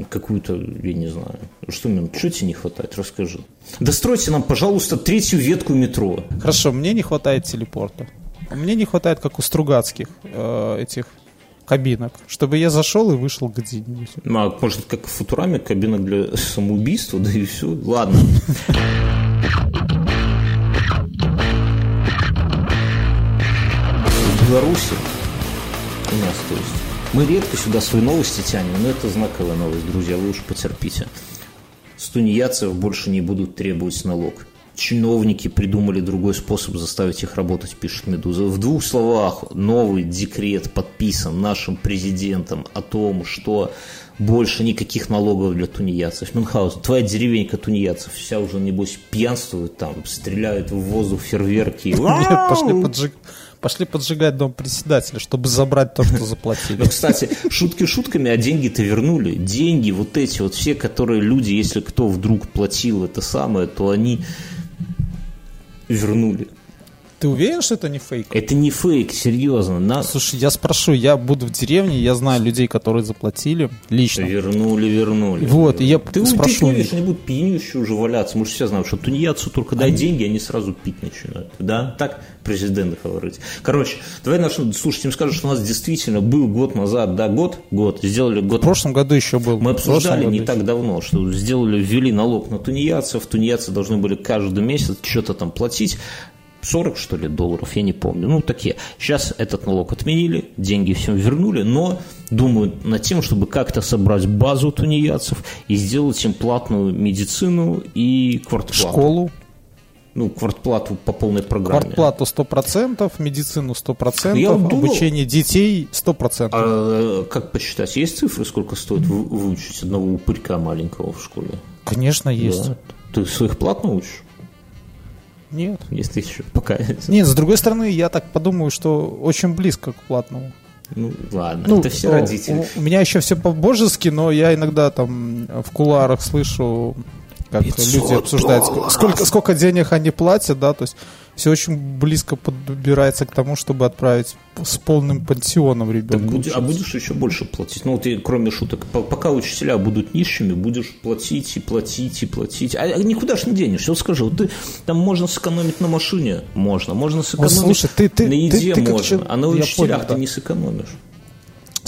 какую-то, я не знаю, что мне, что тебе не хватает? Расскажи. Достройте нам, пожалуйста, третью ветку метро. Хорошо, мне не хватает телепорта. Мне не хватает, как у Стругацких, э, этих кабинок, чтобы я зашел и вышел где-нибудь. А может, как в Футураме, кабинок для самоубийства, да и все. Ладно. В Беларуси у нас, то есть, мы редко сюда свои новости тянем, но это знаковая новость, друзья, вы уж потерпите. С тунеядцев больше не будут требовать налог чиновники придумали другой способ заставить их работать, пишет Медуза. В двух словах, новый декрет подписан нашим президентом о том, что больше никаких налогов для тунеядцев. Мюнхгаузен, твоя деревенька тунеядцев, вся уже, небось, пьянствует там, стреляют в воздух фейерверки. Нет, пошли поджиг, пошли поджигать дом председателя, чтобы забрать то, что заплатили. Но, кстати, шутки шутками, а деньги-то вернули. Деньги вот эти вот все, которые люди, если кто вдруг платил это самое, то они вернули. Ты уверен, что это не фейк? Это не фейк, серьезно. На... Слушай, я спрошу, я буду в деревне, я знаю людей, которые заплатили лично. Вернули, вернули. Вот, и я ты, спрошу. Ты не видишь, они будут пьянющие уже валяться. Мы же все знаем, что тунеядцу только дай они... деньги, они сразу пить начинают. Да? Так президент говорит. Короче, давай нашим слушателям скажем, что у нас действительно был год назад, да, год, год, сделали год. В прошлом году еще был. Мы обсуждали не так давно, что сделали, ввели налог на тунеядцев, тунеядцы должны были каждый месяц что-то там платить. 40, что ли, долларов, я не помню. Ну, такие. Сейчас этот налог отменили, деньги всем вернули, но думают над тем, чтобы как-то собрать базу тунеядцев и сделать им платную медицину и квартплату. Школу. Ну, квартплату по полной программе. Квартплату 100%, медицину 100%, я думал, обучение детей 100%. А как посчитать? Есть цифры, сколько стоит выучить одного упырька маленького в школе? Конечно, есть. Да. Ты своих платно учишь? Нет. Если еще пока... Нет, с другой стороны, я так подумаю, что очень близко к платному. Ну, ладно, ну, это все родители. У, у меня еще все по-божески, но я иногда там в куларах слышу, как люди обсуждают, сколько, сколько денег они платят, да, то есть все очень близко подбирается к тому, чтобы отправить с полным пансионом ребенка. Будь, а будешь еще больше платить? Ну, ты, кроме шуток, пока учителя будут нищими, будешь платить и платить и платить. А, а никуда ж не денешься. Вот скажи, вот ты, там можно сэкономить на машине? Можно. Можно сэкономить вот, слушай, ты, ты, на еде? Ты, ты можно. Как, а на учителях понял, ты да. не сэкономишь.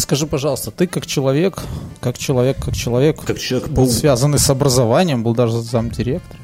Скажи, пожалуйста, ты как человек, как человек, как человек, как человек был связанный с образованием, был даже замдиректора,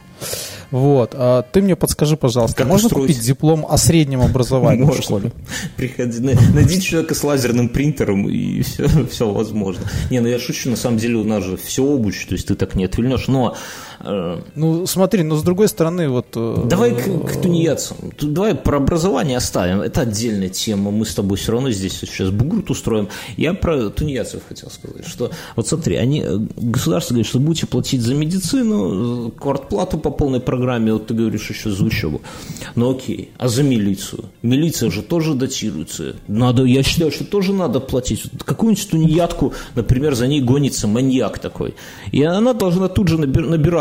вот. А ты мне подскажи, пожалуйста, как можно устроить? купить диплом о среднем образовании можно. в школе? Приходи, найди человека с лазерным принтером, и все, все возможно. Не, ну я шучу, на самом деле у нас же все обучи, то есть ты так не отвильнешь, но... Э, ну, смотри, но с другой стороны, вот... Э, давай к, к тунеядцам. Давай про образование оставим. Это отдельная тема. Мы с тобой все равно здесь сейчас бугрут устроим. Я про тунеядцев хотел сказать, что вот смотри, они, э, государство говорит, что будете платить за медицину, квартплату по полной программе, вот ты говоришь еще за учебу. Ну окей, а за милицию? Милиция же тоже датируется. Надо, я считаю, что тоже надо платить. Какую-нибудь тунеядку, например, за ней гонится маньяк такой. И она должна тут же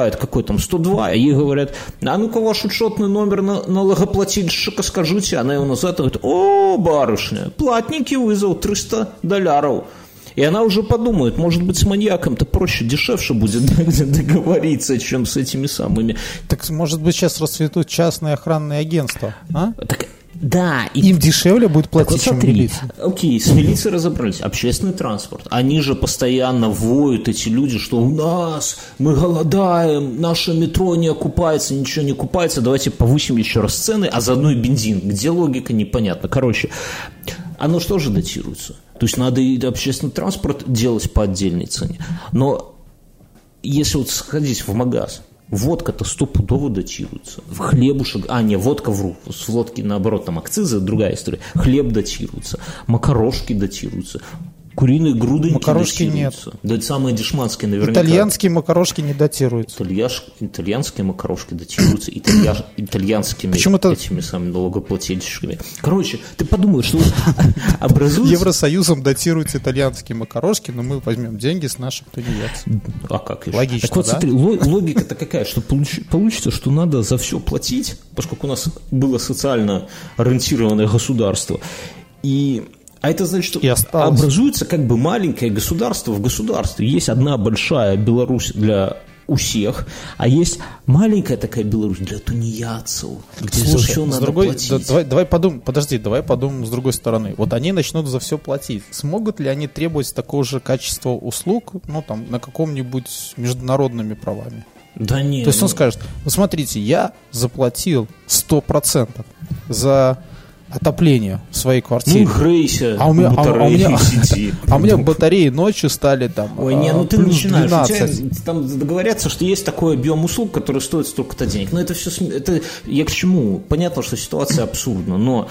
набирает какой там 102, и ей говорят, а ну-ка ваш учетный номер на налогоплательщика скажите. Она его назад говорит, о, барышня, платники вызвал 300 долларов. И она уже подумает, может быть, с маньяком-то проще, дешевше будет договориться, чем с этими самыми. Так, может быть, сейчас расцветут частные охранные агентства, а? Так, да. И... Им дешевле будет платить, вот чем милиция. Окей, с милицией разобрались. Общественный транспорт. Они же постоянно воют, эти люди, что у нас, мы голодаем, наше метро не окупается, ничего не окупается, давайте повысим еще раз цены, а заодно и бензин. Где логика, непонятно. Короче, оно что же датируется? То есть надо и общественный транспорт делать по отдельной цене. Но если вот сходить в магаз, водка-то стопудово датируется. В хлебушек, а не, водка вру, с водки наоборот там акцизы, другая история. Хлеб датируется, макарошки датируются, Куриные груды макарошки не нет. Да это самые дешманские наверняка. Итальянские макарошки не датируются. Итальяш... Итальянские макарошки датируются италья... итальянскими Почему-то... этими самыми налогоплательщиками. Короче, ты подумай, что образуется... Евросоюзом датируются итальянские макарошки, но мы возьмем деньги с наших тунеядцев. А как еще? Логично, Так вот, да? смотри, логика-то какая, что получится, что надо за все платить, поскольку у нас было социально ориентированное государство, и а это значит, что и образуется как бы маленькое государство в государстве. Есть одна большая Беларусь для у всех, а есть маленькая такая Беларусь для тунеядцев, где Слушай, за все надо другой, платить. Да, давай, давай подумаем, подожди, давай подумаем с другой стороны. Вот они начнут за все платить. Смогут ли они требовать такого же качества услуг, ну там, на каком-нибудь международными правами? Да нет. То есть он ну... скажет, ну смотрите, я заплатил 100% за отопление в своей квартире. Ну, грейся, а у меня, а, а, у меня, а у меня батареи ночью стали там Ой, не, ну ты начинаешь. 12. Тебя, там договорятся, что есть такой объем услуг, который стоит столько-то денег. Но это все, это я к чему? Понятно, что ситуация абсурдна, но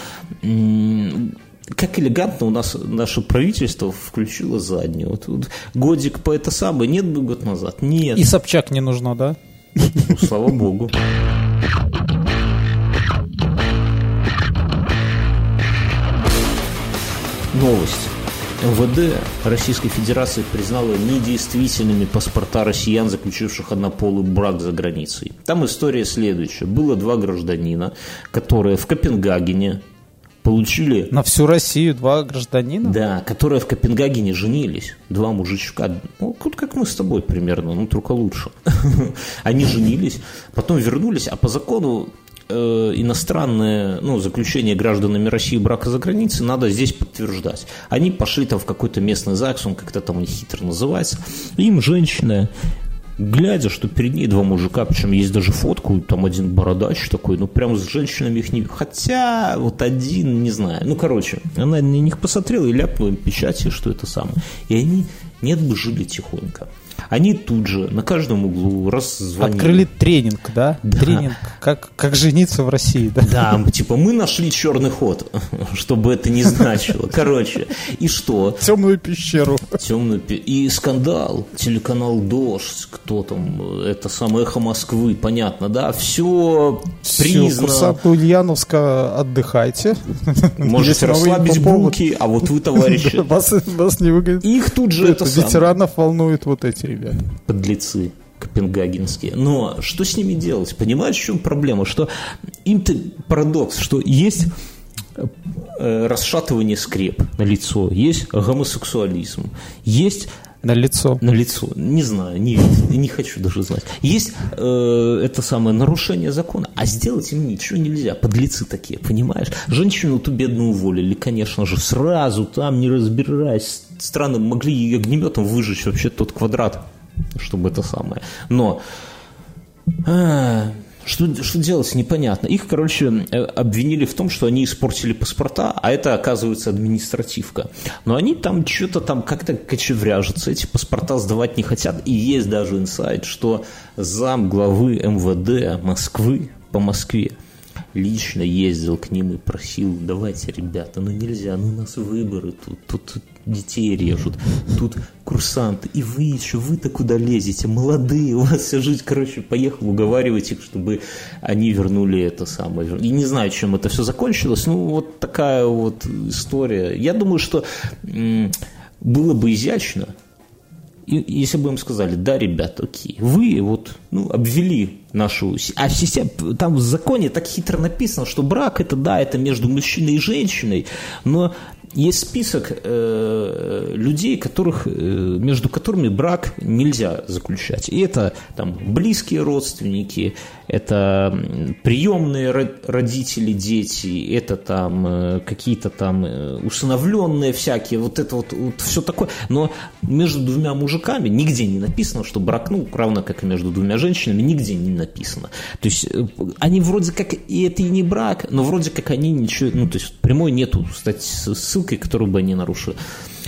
как элегантно у нас наше правительство включило заднюю. Вот, вот годик по это самое, нет бы год назад? Нет. И Собчак не нужно, да? Ну, слава богу. Новость. МВД Российской Федерации признала недействительными паспорта россиян, заключивших однополый брак за границей. Там история следующая. Было два гражданина, которые в Копенгагене получили... На всю Россию два гражданина? Да, которые в Копенгагене женились. Два мужичка. Ну, как мы с тобой примерно, ну, только лучше. Они женились, потом вернулись, а по закону э, иностранное ну, заключение гражданами России брака за границей надо здесь подтверждать. Они пошли там в какой-то местный ЗАГС, он как-то там у них хитро называется. Им женщина глядя, что перед ней два мужика, причем есть даже фотку, там один бородач такой, ну прям с женщинами их не... Хотя вот один, не знаю, ну короче, она на них посмотрела и ляпнула им печати, что это самое. И они, нет бы жили тихонько. Они тут же на каждом углу раззвонили. Открыли тренинг, да? Да. Тренинг, как, как жениться в России, да? Да, типа мы нашли черный ход, чтобы это не значило. Короче, и что? Темную пещеру. Темную пе- И скандал. Телеканал «Дождь», кто там, это самое «Эхо Москвы», понятно, да? Все Все, признано. курсанты Ульяновска, отдыхайте. Можете расслабить булки, а вот вы, товарищи, Вас, не выгонят. их тут же это ветеранов волнуют вот эти ребята. подлецы копенгагенские. Но что с ними делать? Понимаешь, в чем проблема? Что им-то парадокс, что есть э, расшатывание скреп на лицо, есть гомосексуализм, есть На лицо. на лицо, не знаю, не, не хочу даже знать. Есть э, это самое нарушение закона, а сделать им ничего нельзя. Подлецы такие, понимаешь? Женщину ту бедную уволили, конечно же, сразу там, не разбираясь. Страны могли ее огнеметом выжечь вообще тот квадрат, чтобы это самое. Но а, что, что делать, непонятно. Их, короче, э, обвинили в том, что они испортили паспорта, а это, оказывается, административка. Но они там что-то там как-то кочевряжутся, эти паспорта сдавать не хотят. И есть даже инсайт, что зам главы МВД Москвы по Москве лично ездил к ним и просил, давайте, ребята, ну нельзя, ну у нас выборы тут, тут детей режут, тут курсанты, и вы еще, вы-то куда лезете, молодые, у вас вся жизнь, короче, поехал уговаривать их, чтобы они вернули это самое. И не знаю, чем это все закончилось, ну вот такая вот история. Я думаю, что было бы изящно, если бы им сказали, да, ребята, окей, вы вот ну, обвели нашу... А в системе, там в законе так хитро написано, что брак это, да, это между мужчиной и женщиной, но есть список э, людей, которых, э, между которыми брак нельзя заключать. И это там близкие родственники, это приемные ро- родители, дети, это там э, какие-то там э, усыновленные всякие, вот это вот, вот все такое. Но между двумя мужиками нигде не написано, что брак, ну, равно как и между двумя женщинами, нигде не написано. То есть э, они вроде как, и это и не брак, но вроде как они ничего, ну, то есть прямой нету, кстати, с ссылкой, которую бы они нарушили.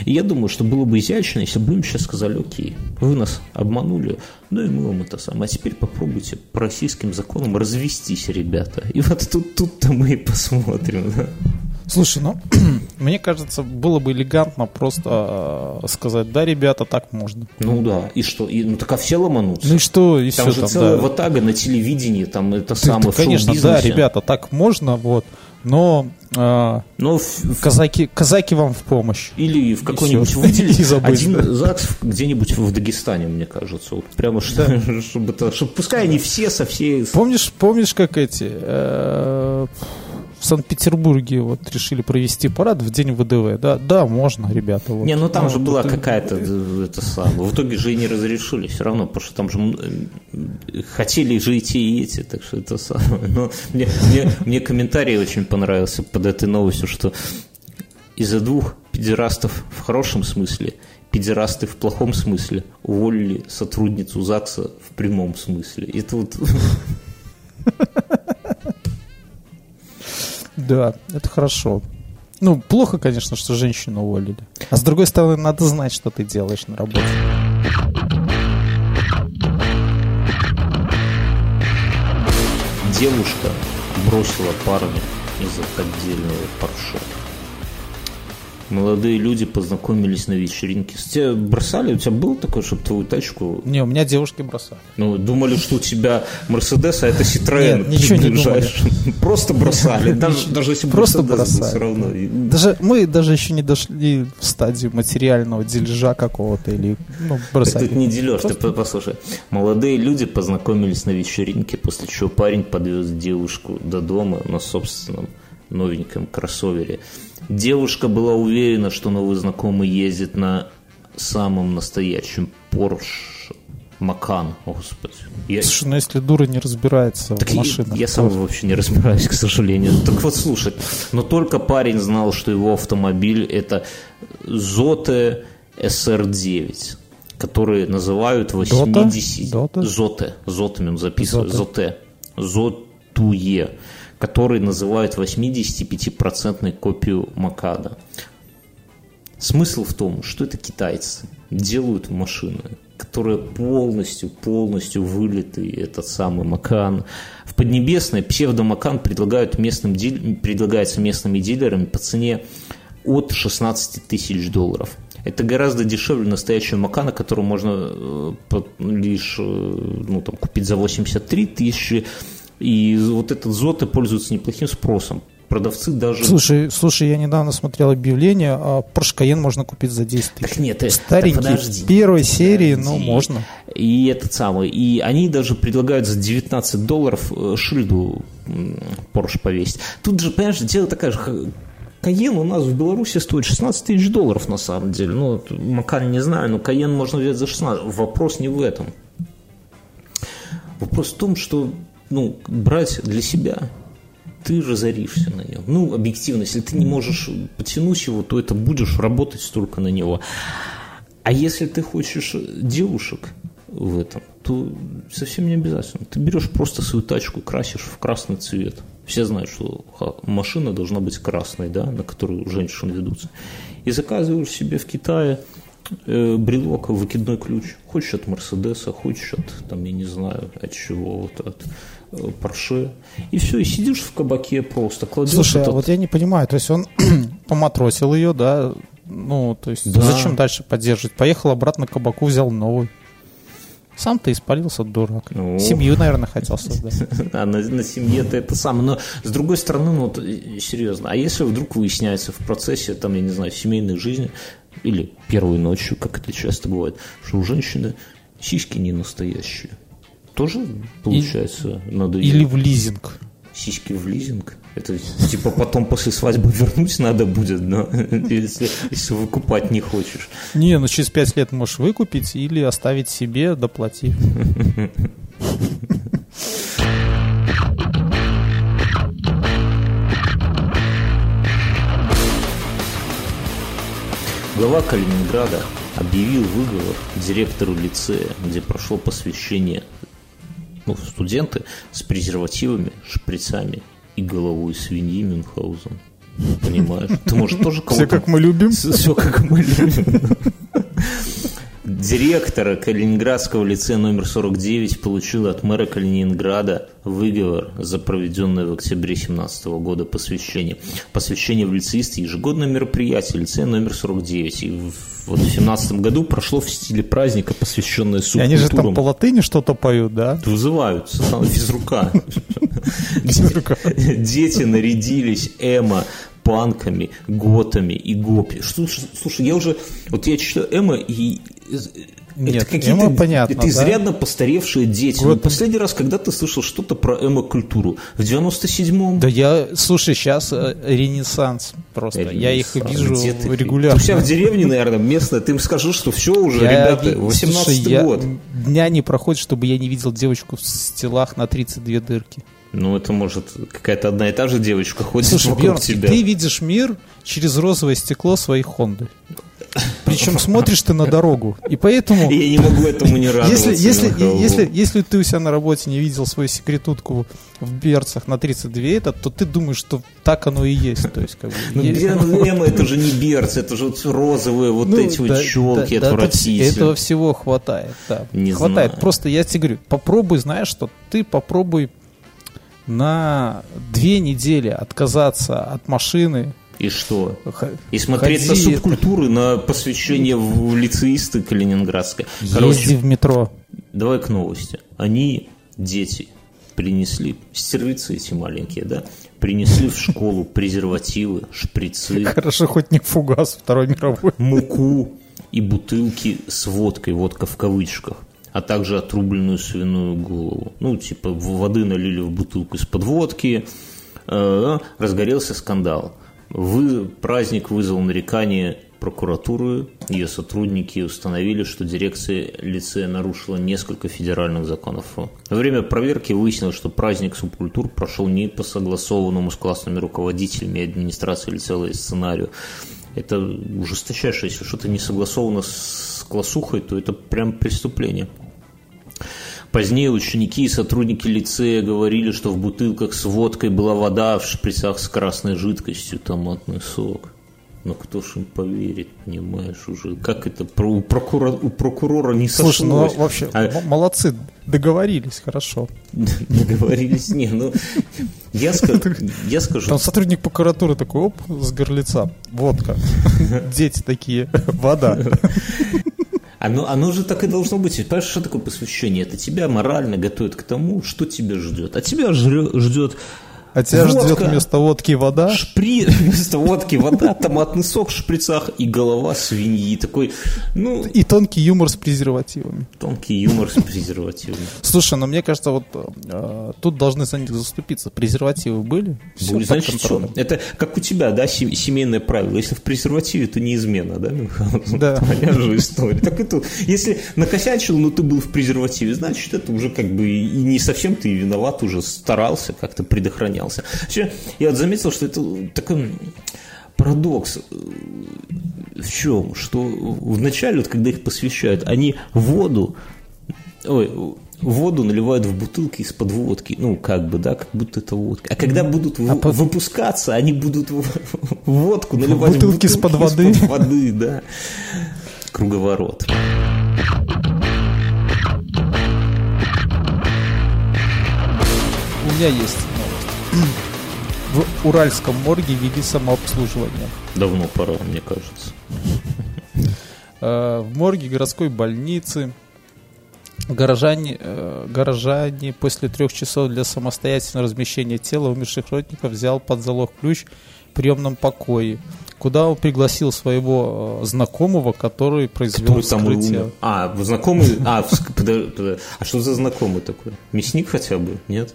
И я думаю, что было бы изящно, если бы им сейчас сказали, окей, вы нас обманули, ну и мы вам это самое. А теперь попробуйте по российским законам развестись, ребята. И вот тут, тут-то мы и посмотрим. да. Слушай, ну, мне кажется, было бы элегантно просто э, сказать, да, ребята, так можно. Ну да, и что? И, ну так а все ломанутся. Ну и что, и там все же там, целая да. ватага на телевидении, там это Ты- самое ты, конечно, да, ребята, так можно, вот, но э, Но казаки, казаки вам в помощь. или в какой-нибудь выделить один. ЗАГС где-нибудь в Дагестане, мне кажется. Вот прямо что, чтобы это, чтобы пускай они все со всей... Помнишь, помнишь, как эти э, в Санкт-Петербурге вот решили провести парад в день ВДВ? Да, да, можно, ребята. Вот. Не, ну там же вот была это- какая-то э, это самое. В итоге же и не разрешили все равно, потому что там же э, хотели же и те, и эти, так что это самое. Но мне, мне, мне комментарий очень понравился под этой новостью, что из-за двух педерастов в хорошем смысле, педерасты в плохом смысле уволили сотрудницу ЗАГСа в прямом смысле. И тут Да, это хорошо. Ну, плохо, конечно, что женщину уволили. А с другой стороны, надо знать, что ты делаешь на работе. девушка бросила парня из-за поддельного паршо. Молодые люди познакомились на вечеринке. С тебя бросали? У тебя было такое, чтобы твою тачку... Не, у меня девушки бросали. Ну, думали, что у тебя Мерседес, а это. Нет, ничего не думали. Просто бросали. Даже, даже если Просто бросали. все равно. Даже мы даже еще не дошли в стадию материального дележа какого-то или ну, Это бросали. не дележ, ты по- послушай. Молодые люди познакомились на вечеринке, после чего парень подвез девушку до дома на собственном новеньком кроссовере. Девушка была уверена, что новый знакомый ездит на самом настоящем Porsche Macan. О, Господи. Я, Слушай, ну если дура не разбирается так в я- машинах, я то- сам вообще не разбираюсь, к сожалению. Так вот, слушай, но только парень знал, что его автомобиль это Zote SR9, который называют 80... Дота? Zote, Zote он записывает, Zote, Zotue, который называют 85% копию Макада. Смысл в том, что это китайцы делают машины, которые полностью, полностью вылитый этот самый Макан. В Поднебесной псевдомакан предлагают местным, предлагается местными дилерами по цене от 16 тысяч долларов. Это гораздо дешевле настоящего Макана, который можно э, лишь э, ну, там, купить за 83 тысячи. И вот этот Зоты пользуется неплохим спросом. Продавцы даже... Слушай, слушай, я недавно смотрел объявление, а Porsche Cayenne можно купить за 10 тысяч. Так нет, Старенький, так подожди. первой серии, ну, Подожди. можно. И этот самый. И они даже предлагают за 19 долларов э, шильду Porsche повесить. Тут же, понимаешь, дело такая же. Каен у нас в Беларуси стоит 16 тысяч долларов на самом деле. Ну, Макан не знаю, но Каен можно взять за 16. Вопрос не в этом. Вопрос в том, что ну, брать для себя, ты разоришься на нем. Ну, объективно, если ты не можешь потянуть его, то это будешь работать столько на него. А если ты хочешь девушек в этом, то совсем не обязательно. Ты берешь просто свою тачку, красишь в красный цвет. Все знают, что машина должна быть красной, да, на которую женщины ведутся. И заказываешь себе в Китае э, брелок, выкидной ключ. Хочешь от Мерседеса, хочешь от, там, я не знаю, от чего, вот от Порше. И все, и сидишь в кабаке просто, кладешь Слушай, а этот- вот я не понимаю, то есть он поматросил ее, да, ну, то есть Да. зачем дальше поддерживать? Поехал обратно к кабаку, взял новый. Сам-то испалился, дурак. Ну. Семью, наверное, хотел создать. А на, на семье-то это самое. Но с другой стороны, ну вот серьезно, а если вдруг выясняется в процессе, там, я не знаю, семейной жизни или первой ночью, как это часто бывает, что у женщины сиськи не настоящие. Тоже, получается, надо ей Или в лизинг. сиськи в лизинг. Это типа потом после свадьбы вернуть надо будет, но если, если выкупать не хочешь. Не, ну через пять лет можешь выкупить или оставить себе, доплатив. Глава Калининграда объявил выговор директору лицея, где прошло посвящение ну, студенты с презервативами, шприцами и головой свиньи Мюнхгаузен. Понимаешь? Ты, может, тоже кого-то... Все как мы любим. Все как мы любим. Директор Калининградского лицея номер 49 получил от мэра Калининграда выговор за проведенное в октябре 2017 года посвящение. Посвящение в лицеисты – ежегодное мероприятие лицея номер 49. И в- вот в 2017 году прошло в стиле праздника, посвященное И они же там субкультурам. по латыни что-то поют, да? Вызываются, там физрука. Дети нарядились эмо, панками, готами и гопи. Что- Слушай, я уже, вот я читаю эмо и Нет, это какие-то понятно, это да. изрядно постаревшие дети. Вот. Ну, последний раз, когда ты слышал что-то про эмо-культуру? В 97-м? Да я, слушай, сейчас ренессанс просто. Я их Ренессанс. вижу ты? регулярно. Ты у себя в деревне, наверное, местная, ты им скажешь, что все уже, Я ребята, ви- 18 слушай, я- год. Дня не проходит, чтобы я не видел девочку в стелах на 32 дырки. Ну, это может какая-то одна и та же девочка ходит Слушай, вокруг Бьерн, тебя. ты видишь мир через розовое стекло своей Хонды. Причем смотришь ты на дорогу. И поэтому, Я не могу этому не радоваться. если, если, если, если ты у себя на работе не видел свою секретутку в берцах на 32 этот, то ты думаешь, что так оно и есть. То есть, как бы, Ну, есть- Эма, это же не берц, это же вот розовые вот Ну, эти вот да, челки да, да, отвратительные. Этого всего хватает, да. Не хватает. знаю. Просто я тебе говорю, попробуй, знаешь что, ты попробуй на две недели отказаться от машины, И что? И смотреть на ходи, субкультуры, на посвящение в лицеисты Калининградской. Езди Короче, в метро. давай к новости. Они, дети, принесли, стервицы эти маленькие, да, принесли в школу презервативы, шприцы, Хорошо, хоть не фугас Второй мировой. муку и бутылки с водкой, водка в кавычках, а также отрубленную свиную голову. Ну, типа, воды налили в бутылку из-под водки, э, разгорелся скандал. Вы, праздник вызвал нарекание прокуратуры, ее сотрудники установили, что дирекция лицея нарушила несколько федеральных законов. Во время проверки выяснилось, что праздник субкультур прошел не по согласованному с классными руководителями и администрацией лицея сценарию. Это ужесточайшее, если что-то не согласовано с классухой, то это прям преступление. Позднее ученики и сотрудники лицея говорили, что в бутылках с водкой была вода, а в шприцах с красной жидкостью томатный сок. Но кто ж им поверит, понимаешь, уже. Как это про- у, прокура- у прокурора не Слушай, ну сошлось. вообще, А- молодцы, договорились, хорошо. Договорились, не, ну, я, я скажу, Там сотрудник прокуратуры такой, оп, с горлица, водка. Дети такие, вода. Оно, оно же так и должно быть. Понимаешь, что такое посвящение? Это тебя морально готовит к тому, что тебя ждет. А тебя жрё- ждет А тебя Водка. ждет вместо водки вода. шпри... вместо водки вода, томатный сок в шприцах и голова свиньи. Такой, ну, И тонкий юмор с презервативами. тонкий юмор с презервативом. Слушай, ну мне кажется, вот э, тут должны за них заступиться. Презервативы были? Все под значит, что? Это как у тебя, да, се- семейное правило. Если в презервативе, то не измена, да, Мюнхгаузен? Да. Твоя же история. Так это, если накосячил, но ты был в презервативе, значит, это уже как бы и не совсем ты виноват, уже старался, как-то предохранялся. Вообще, я вот заметил, что это такой парадокс э, в чем? Что вначале, вот, когда их посвящают, они воду, ой, воду наливают в бутылки из-под водки, ну, как бы, да, как будто это водка. А когда будут вы- по- выпускаться, они будут в- водку наливать в бутылки из-под воды. из-под воды, да. Круговорот. У меня есть. В Уральском морге ввели самообслуживание. Давно пора, мне кажется. Э, В морге городской больницы горожане, э, горожане после трех часов для самостоятельного размещения тела умерших родственников взял под залог ключ в приемном покое, куда он пригласил своего э, знакомого, который произвел там и вскрытие. умер. А, знакомый... А, а что за знакомый такой? Мясник хотя бы? Нет?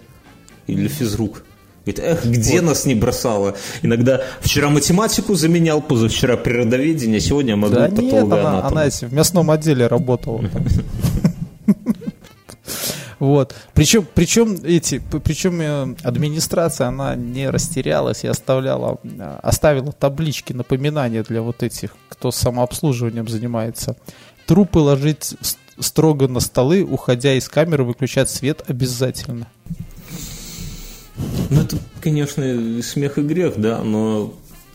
Или физрук? Говорит, эх, где нас не бросало? Иногда вчера математику заменял, позавчера природоведение, сегодня могу Да нет, она, она в мясном отделе работала. Вот. Причем, причем эти, причем э, администрация, она не растерялась и оставляла, э, оставила таблички напоминания для вот этих, кто самообслуживанием занимается. Трупы ложить строго на столы, уходя из камеры, выключать свет обязательно. Ну, это, конечно, смех и грех, да, но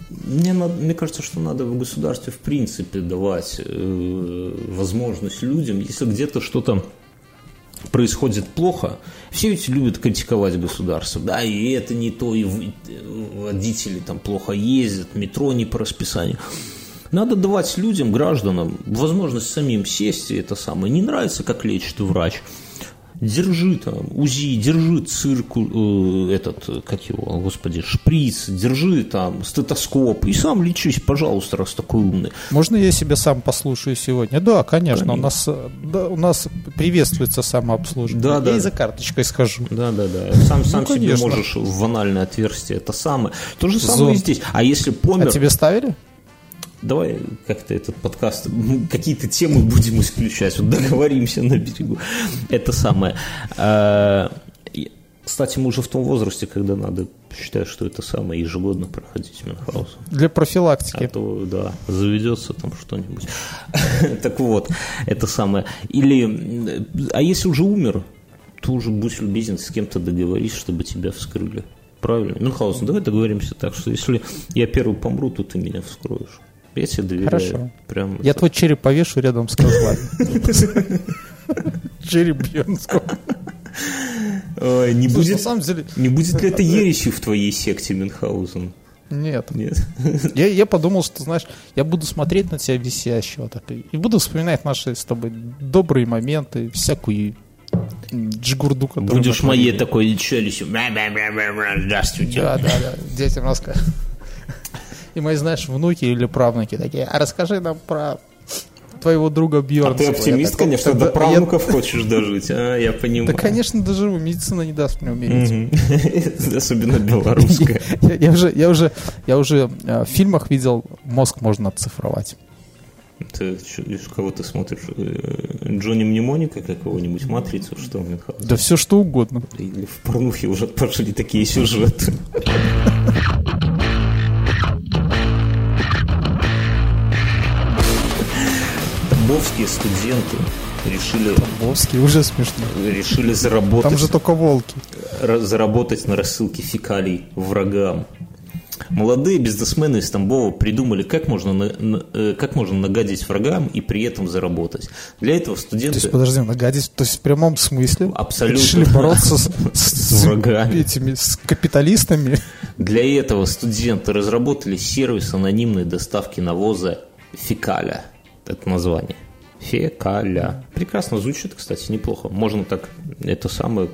мне, мне кажется, что надо в государстве в принципе давать э, возможность людям, если где-то что-то происходит плохо, все ведь любят критиковать государство, да, и это не то, и э, водители там плохо ездят, метро не по расписанию. Надо давать людям, гражданам, возможность самим сесть, и это самое. Не нравится, как лечит врач. Держи там УЗИ, держи цирку, э, этот, как его, господи, шприц, держи там стетоскоп и сам лечись, пожалуйста, раз такой умный. Можно я себя сам послушаю сегодня? Да, конечно. У нас, э, да, у нас приветствуется самообслуживание. Да, я да. и за карточкой схожу. Да, да, да. Сам, сам себе конечно. можешь в анальное отверстие. Это самое. То же самое Зон. и здесь. А если помер, А тебе ставили? Давай как-то этот подкаст, какие-то темы будем исключать. Вот договоримся на берегу. Это самое. А, Кстати, мы уже в том возрасте, когда надо, считаю, что это самое ежегодно проходить Мюнхгаузен. Для А профилактики. то, да, заведется там что-нибудь. Так вот, это самое. Или, а если уже умер, то уже будь любезен, с кем-то договорись, чтобы тебя вскрыли. Правильно? Мюнхгаузен, давай договоримся так, что если я первый помру, то ты меня вскроешь. Я тебе доверяю. Хорошо. Прям Я это- твой череп повешу рядом с козлами. Череп Бьернского. Не, на будет, самом деле, не будет ли это ересью в твоей секте, Мюнхгаузен? Нет. Нет. Я, я подумал, что, знаешь, я буду смотреть на тебя висящего так, и, буду вспоминать наши с тобой добрые моменты, всякую джигурду, которую Будешь моей такой челюстью. Здравствуйте. Да, да, да, детям рассказывать. И мои, знаешь, внуки или правнуки такие, а расскажи нам про твоего друга А Бьернского. ты оптимист, такой, конечно, «Тогда до правнуков хочешь дожить. А, я понимаю. Да, конечно, даже медицина не даст мне умереть. Особенно белорусская. Я, уже, я уже, я уже э, в фильмах видел, мозг можно оцифровать. Ты кого ты смотришь? Э, Джонни Мнемоника какого-нибудь, Матрицу, что Мюнхгаузен? Да все что угодно. Или в порнухе уже пошли такие сюжеты. Тамбовские студенты решили, Тамбовский уже смешно. решили заработать, Там же только волки. ра- заработать на рассылке фекалий врагам. Молодые бизнесмены из Тамбова придумали, как можно, на- на- э, как можно нагадить врагам и при этом заработать. Для этого То студенты... есть, подожди, нагадить, то есть в прямом смысле Абсолютно. решили бороться с, С врагами. этими, с капиталистами. Для этого студенты разработали сервис анонимной доставки навоза «Фекаля». Это название. Фекаля. Прекрасно звучит, кстати, неплохо. Можно так это самое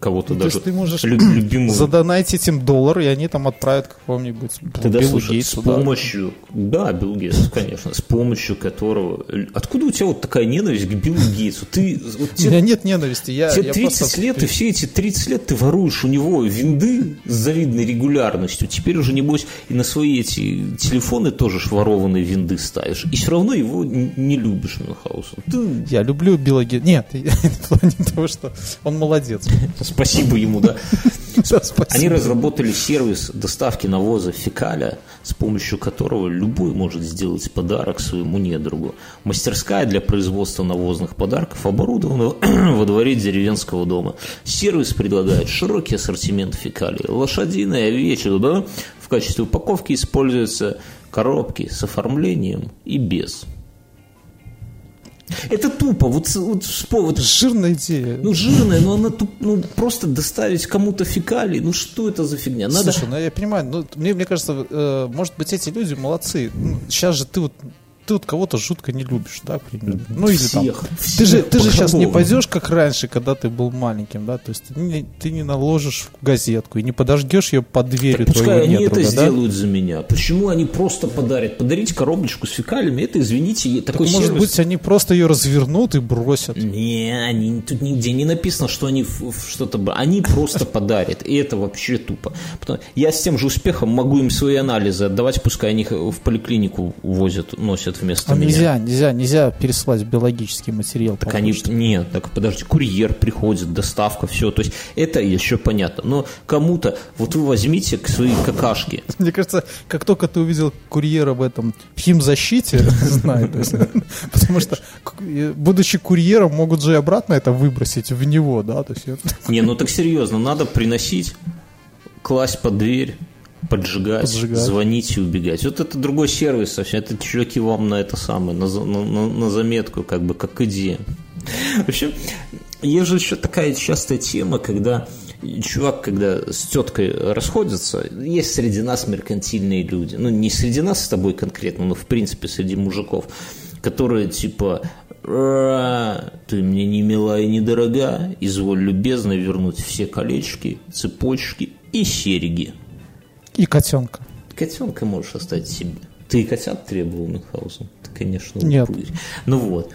кого-то То даже есть ты можешь лю- любимого задонатить им доллар, и они там отправят какому-нибудь Тогда, Биллу слушай, Гейтсу, с да. помощью, да, Билл Гейтс, конечно, с помощью которого, откуда у тебя вот такая ненависть к Биллу Гейтсу? Ты, вот У меня нет ненависти, я, тебе я 30 просто- лет, и все эти 30 лет ты воруешь у него винды с завидной регулярностью. Теперь уже, небось, и на свои эти телефоны тоже ж ворованные винды ставишь. И все равно его не любишь, Мюнхгаузен. Я люблю Билла Гейтса. Нет, в плане того, что он молодец. Спасибо ему, да. Они разработали сервис доставки навоза фекаля, с помощью которого любой может сделать подарок своему недругу. Мастерская для производства навозных подарков оборудована во дворе деревенского дома. Сервис предлагает широкий ассортимент фекалий. Лошадиные, овечьи, да? В качестве упаковки используются коробки с оформлением и без. Это тупо. Вот, вот, вот Жирная идея. ну, жирная, но она туп- ну, просто доставить кому-то фекалии. Ну, что это за фигня? Надо... Слушай, ну я понимаю, ну, мне, мне кажется, э, может быть, эти люди молодцы. Ну, сейчас же ты вот ты вот кого-то жутко не любишь, да, примерно. Ну или там. Всех, Ты же, всех ты же сейчас не пойдешь, как раньше, когда ты был маленьким, да, то есть ты не, ты не наложишь в газетку и не подожгешь ее под дверью Так пускай твоего они недруга, это да? сделают за меня. Почему они просто подарят? Подарить коробочку с фекалиями, это, извините, Так, такой может сервис. быть, они просто ее развернут и бросят. Не, они, тут нигде не написано, что они что-то... Они просто подарят, и это вообще тупо. Я с тем же успехом могу им свои анализы отдавать, пускай они их в поликлинику возят, носят вместо А меня. нельзя, нельзя, нельзя пересылать биологический материал. Так они, нет, так подожди, курьер приходит, доставка, все, то есть это еще понятно. Но кому-то, вот вы возьмите к своей какашке, Мне кажется, как только ты увидел курьера в этом химзащите, есть, потому что, будучи курьером, могут же и обратно это выбросить в него, да, не, ну так серьезно, надо приносить, класть под дверь, поджигать, Поджигать. звонить и убегать. Вот это другой сервис совсем, это чуваки вам на это самое, на, на- на- заметку, как бы, как идея. Вообще, есть же еще такая частая тема, когда чувак, когда с теткой расходится, есть среди нас меркантильные люди. Ну, не среди нас с тобой конкретно, но в принципе среди мужиков, которые типа «Ра, ты мне не мила и не дорога, изволь любезно вернуть все колечки, цепочки и серьги. И котенка. Котенка можешь оставить себе. Ты и котят требовал, Мюнхгаузен? Ты, конечно, Нет. будешь. Ну вот.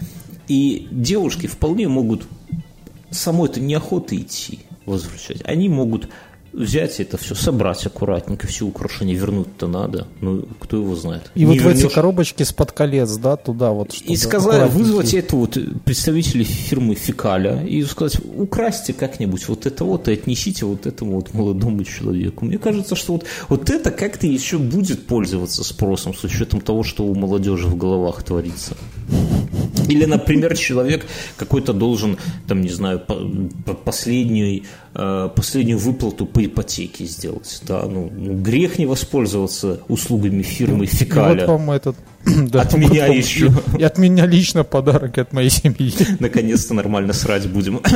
И девушки вполне могут самой-то неохоты идти возвращать. Они могут взять это все, собрать аккуратненько, все украшения вернуть-то надо. Ну, кто его знает. И Не вот в эти вернешь. коробочки из под колец, да, туда вот. И сказали, вызвать это вот представителей фирмы Фекаля и сказать, украсьте как-нибудь вот это вот и отнесите вот этому вот молодому человеку. Мне кажется, что вот, вот это как-то еще будет пользоваться спросом с учетом того, что у молодежи в головах творится. Или, например, человек какой-то должен, там, не знаю, по- по- последнюю, э, последнюю выплату по ипотеке сделать. Да? Ну, ну, грех не воспользоваться услугами фирмы И Фекаля. вот вам этот... да, От вот меня вам еще. И, от меня лично подарок от моей семьи. Наконец-то нормально срать будем.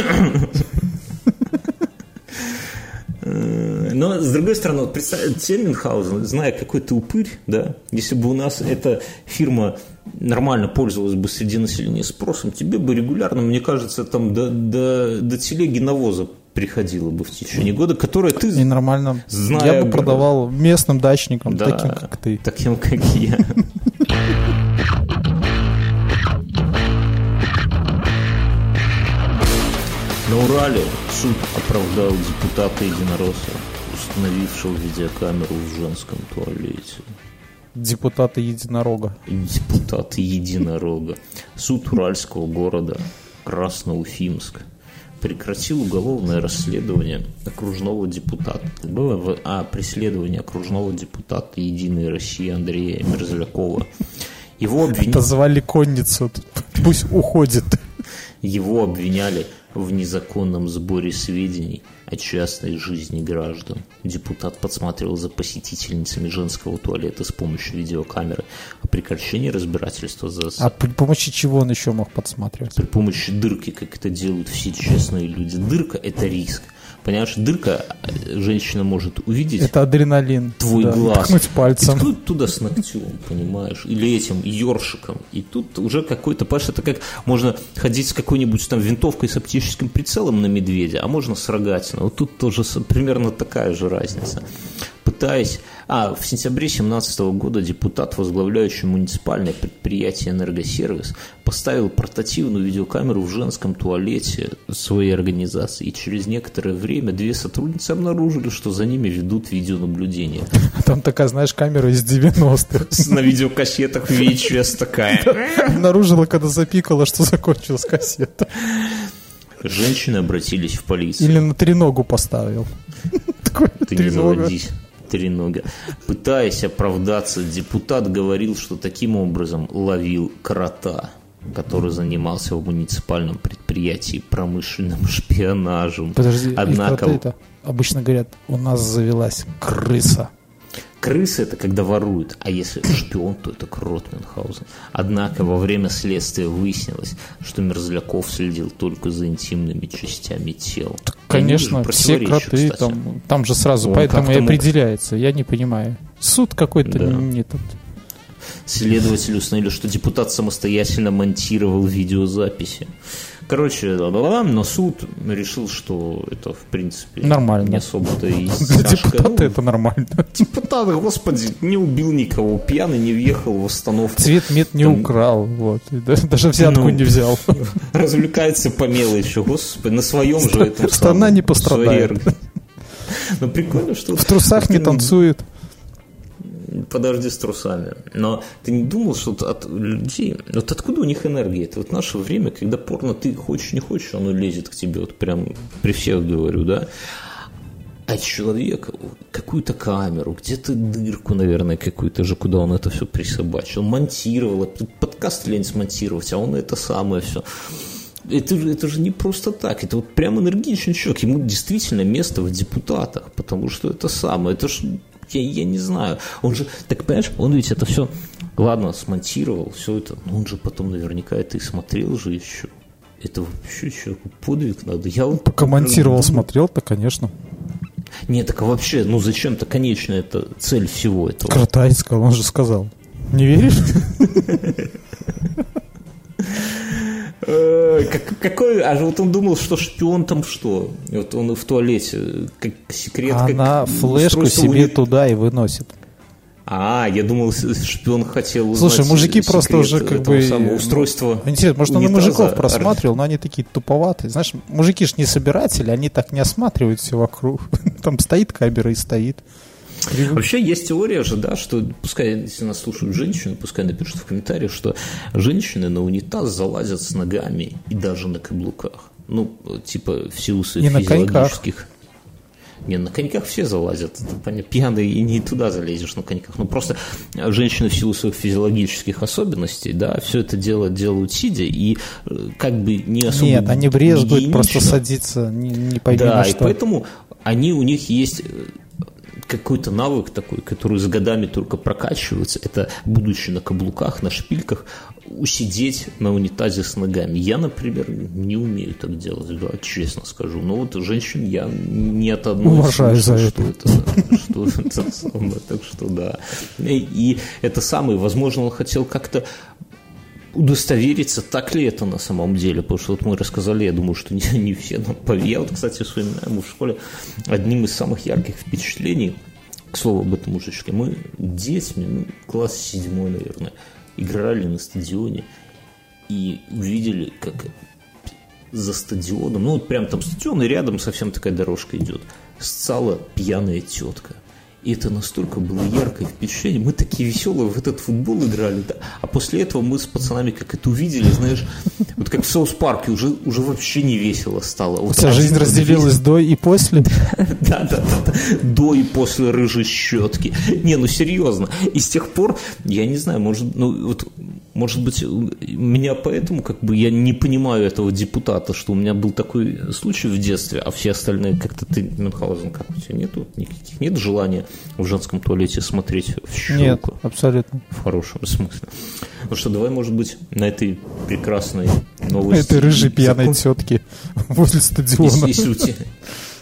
Но, с другой стороны, вот представь, тебе, Мюнхгаузен, зная, какой ты упырь, да, если бы у нас эта фирма нормально пользовалась бы среди населения спросом, тебе бы регулярно, мне кажется, там до, до, до телеги навоза приходило бы в течение года, которое ты... И нормально. Зная я бы продавал местным дачникам, Да, таким, как ты. Таким, как я. На Урале суд оправдал депутата Единоросса, установившего видеокамеру в женском туалете. Депутаты единорога. Депутаты Единорога. Суд Уральского города Красноуфимск прекратил уголовное расследование окружного депутата. Было в- а, преследование окружного депутата Единой России Андрея Мерзлякова. Его обвинили... Это звали конницу. Пусть уходит. Его обвиняли в незаконном сборе сведений о частной жизни граждан. Депутат подсматривал за посетительницами женского туалета с помощью видеокамеры. О прекращении разбирательства за... А при помощи чего он еще мог подсматривать? При помощи дырки, как это делают все честные люди. Дырка – это риск. Понимаешь, дырка э, женщина может увидеть Это адреналин. твой Да, глаз. ткнуть И пальцем. ткнуть туда с ногтем, понимаешь, или этим ёршиком. И тут уже какой-то, понимаешь, это как можно ходить с какой-нибудь там винтовкой с оптическим прицелом на медведя, а можно с рогатиной. Вот тут тоже примерно такая же разница. Пытаясь... А, в сентябре 2017 года депутат, возглавляющий муниципальное предприятие «Энергосервис», поставил портативную видеокамеру в женском туалете своей организации. И через некоторое время две сотрудницы обнаружили, что за ними ведут видеонаблюдение. Там такая, знаешь, камера из 90-х. На видеокассетах VHS такая. Обнаружила, когда запикала, что закончилась кассета. Женщины обратились в полицию. Или на треногу поставил. Ты не заводись. Тренога. Пытаясь оправдаться, депутат говорил, что таким образом ловил крота, который занимался в муниципальном предприятии промышленным шпионажем. Подожди, Однако это обычно говорят, у нас завелась крыса. Крысы это когда воруют, а если шпион, то это крот Мюнхгаузен. Однако во время следствия выяснилось, что Мерзляков следил только за интимными частями тела. Конечно, все кроты, кстати. там, там же сразу, Он поэтому и как-то мог- определяется. Я не понимаю. Суд какой-то Да. не этот. Следователи установили, что депутат самостоятельно монтировал видеозаписи. Короче, да-да-да, но суд решил, что это, в принципе, Нормально. не особо-то и Для депутата это нормально. Депутат, господи, не убил никого, пьяный не въехал в остановку. Цвет мед не украл, вот. Даже взятку Ну, не взял. Развлекается по мелочи, господи, на своем же этом Страна не пострадает. своей- Ну, прикольно, что... В трусах не танцует. Подожди с трусами. Но ты не думал, что от людей... Вот откуда у них энергия? Это вот наше время, когда порно ты хочешь, не хочешь, оно лезет к тебе. Вот прям при всех говорю, да? А человек какую-то камеру, где-то дырку, наверное, какую-то же, куда он это все присобачил, монтировал, тут подкаст лень смонтировать, а он это самое все. Это, же- это же не просто так, это вот прям энергичный человек, ему действительно место в депутатах, потому что это самое, это ж, я, я не знаю, он же, так понимаешь, он ведь это все, ладно, смонтировал, все это, но он же потом наверняка это и смотрел же еще. Это вообще человеку подвиг надо. Я вот Пока монтировал, думаю, смотрел, то, конечно. нет, так вообще, ну зачем-то конечная это цель всего этого? Крута искал, он же сказал. Не веришь? Э, как- Какой, а вот он думал, что шпион там что? Вот он в туалете, как секрет, как Она флешку устройство себе туда и выносит. А, я думал, шпион хотел узнать Слушай, мужики секрет просто уже как бы... самого устройства. Интересно, может, он и мужиков просматривал, но они такие туповатые. Знаешь, мужики ж не собиратели, они так не осматривают все вокруг. Там стоит камера и стоит. Вообще есть теория же, да, что пускай, если нас слушают женщины, пускай напишут в комментариях, что женщины на унитаз залазят с ногами и даже на каблуках. Ну, типа в силу своих И на коньках. физиологических. Не, на коньках все залазят. Пьяный и не туда залезешь на коньках. Ну, просто женщины в силу своих физиологических особенностей, да, все это дело делают сидя и э, как бы не особо Нет, они брезгуют просто садиться, не, не пойми Да, и поэтому они, у них есть э, какой-то навык такой, который с годами только прокачивается, это, будучи на каблуках, на шпильках, усидеть на унитазе с ногами. Я, например, не умею так делать, да, честно скажу. Но вот женщин я не от одной Уважаю за что это. это что это самое, так что да. И, и это самое, возможно, он хотел как-то удостовериться, так ли это на самом деле, потому что вот мы рассказали, я думаю, что не, не все нам поверили. Я вот, кстати, вспоминаю, мы в школе одним из самых ярких впечатлений, к слову об этом мужичке, мы детьми, ну, класс седьмой, наверное, играли на стадионе и увидели, как за стадионом, ну вот прям там стадион, и рядом совсем такая дорожка идет, сцала пьяная тетка. И это настолько было яркое впечатление. Мы такие веселые в этот футбол играли. Да? А после этого мы с пацанами как это увидели, знаешь, вот как в Соус-парке, уже, уже вообще не весело стало. Вот Вся жизнь разделилась до и после? Да, да, да. До и после рыжей щетки. Не, ну серьезно. И с тех пор, я не знаю, может, ну вот может быть, меня поэтому как бы я не понимаю этого депутата, что у меня был такой случай в детстве, а все остальные как-то ты, Мюнхгаузен, как у тебя нету никаких, нет желания в женском туалете смотреть в щелку? Нет, абсолютно. В хорошем смысле. Ну что, давай, может быть, на этой прекрасной новости... Этой рыжей пьяной закон... тетки возле стадиона. Если, если у тебя...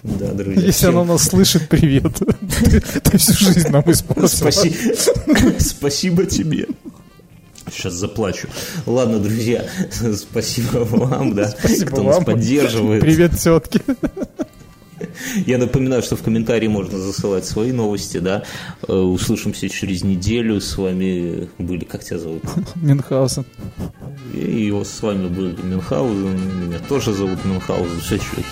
Да, друзья. Если всем... она нас слышит, привет. Ты, ты всю жизнь нам испортила. Спасибо тебе. Сейчас заплачу. Ладно, друзья, спасибо вам, да, спасибо кто вам. нас поддерживает. Привет, тетки. Я напоминаю, что в комментарии можно засылать свои новости, да. Э, услышимся через неделю. С вами были, как тебя зовут? Мюнхгаузен. И с вами были Мюнхгаузен. Меня тоже зовут Мюнхгаузен. Все, чуваки.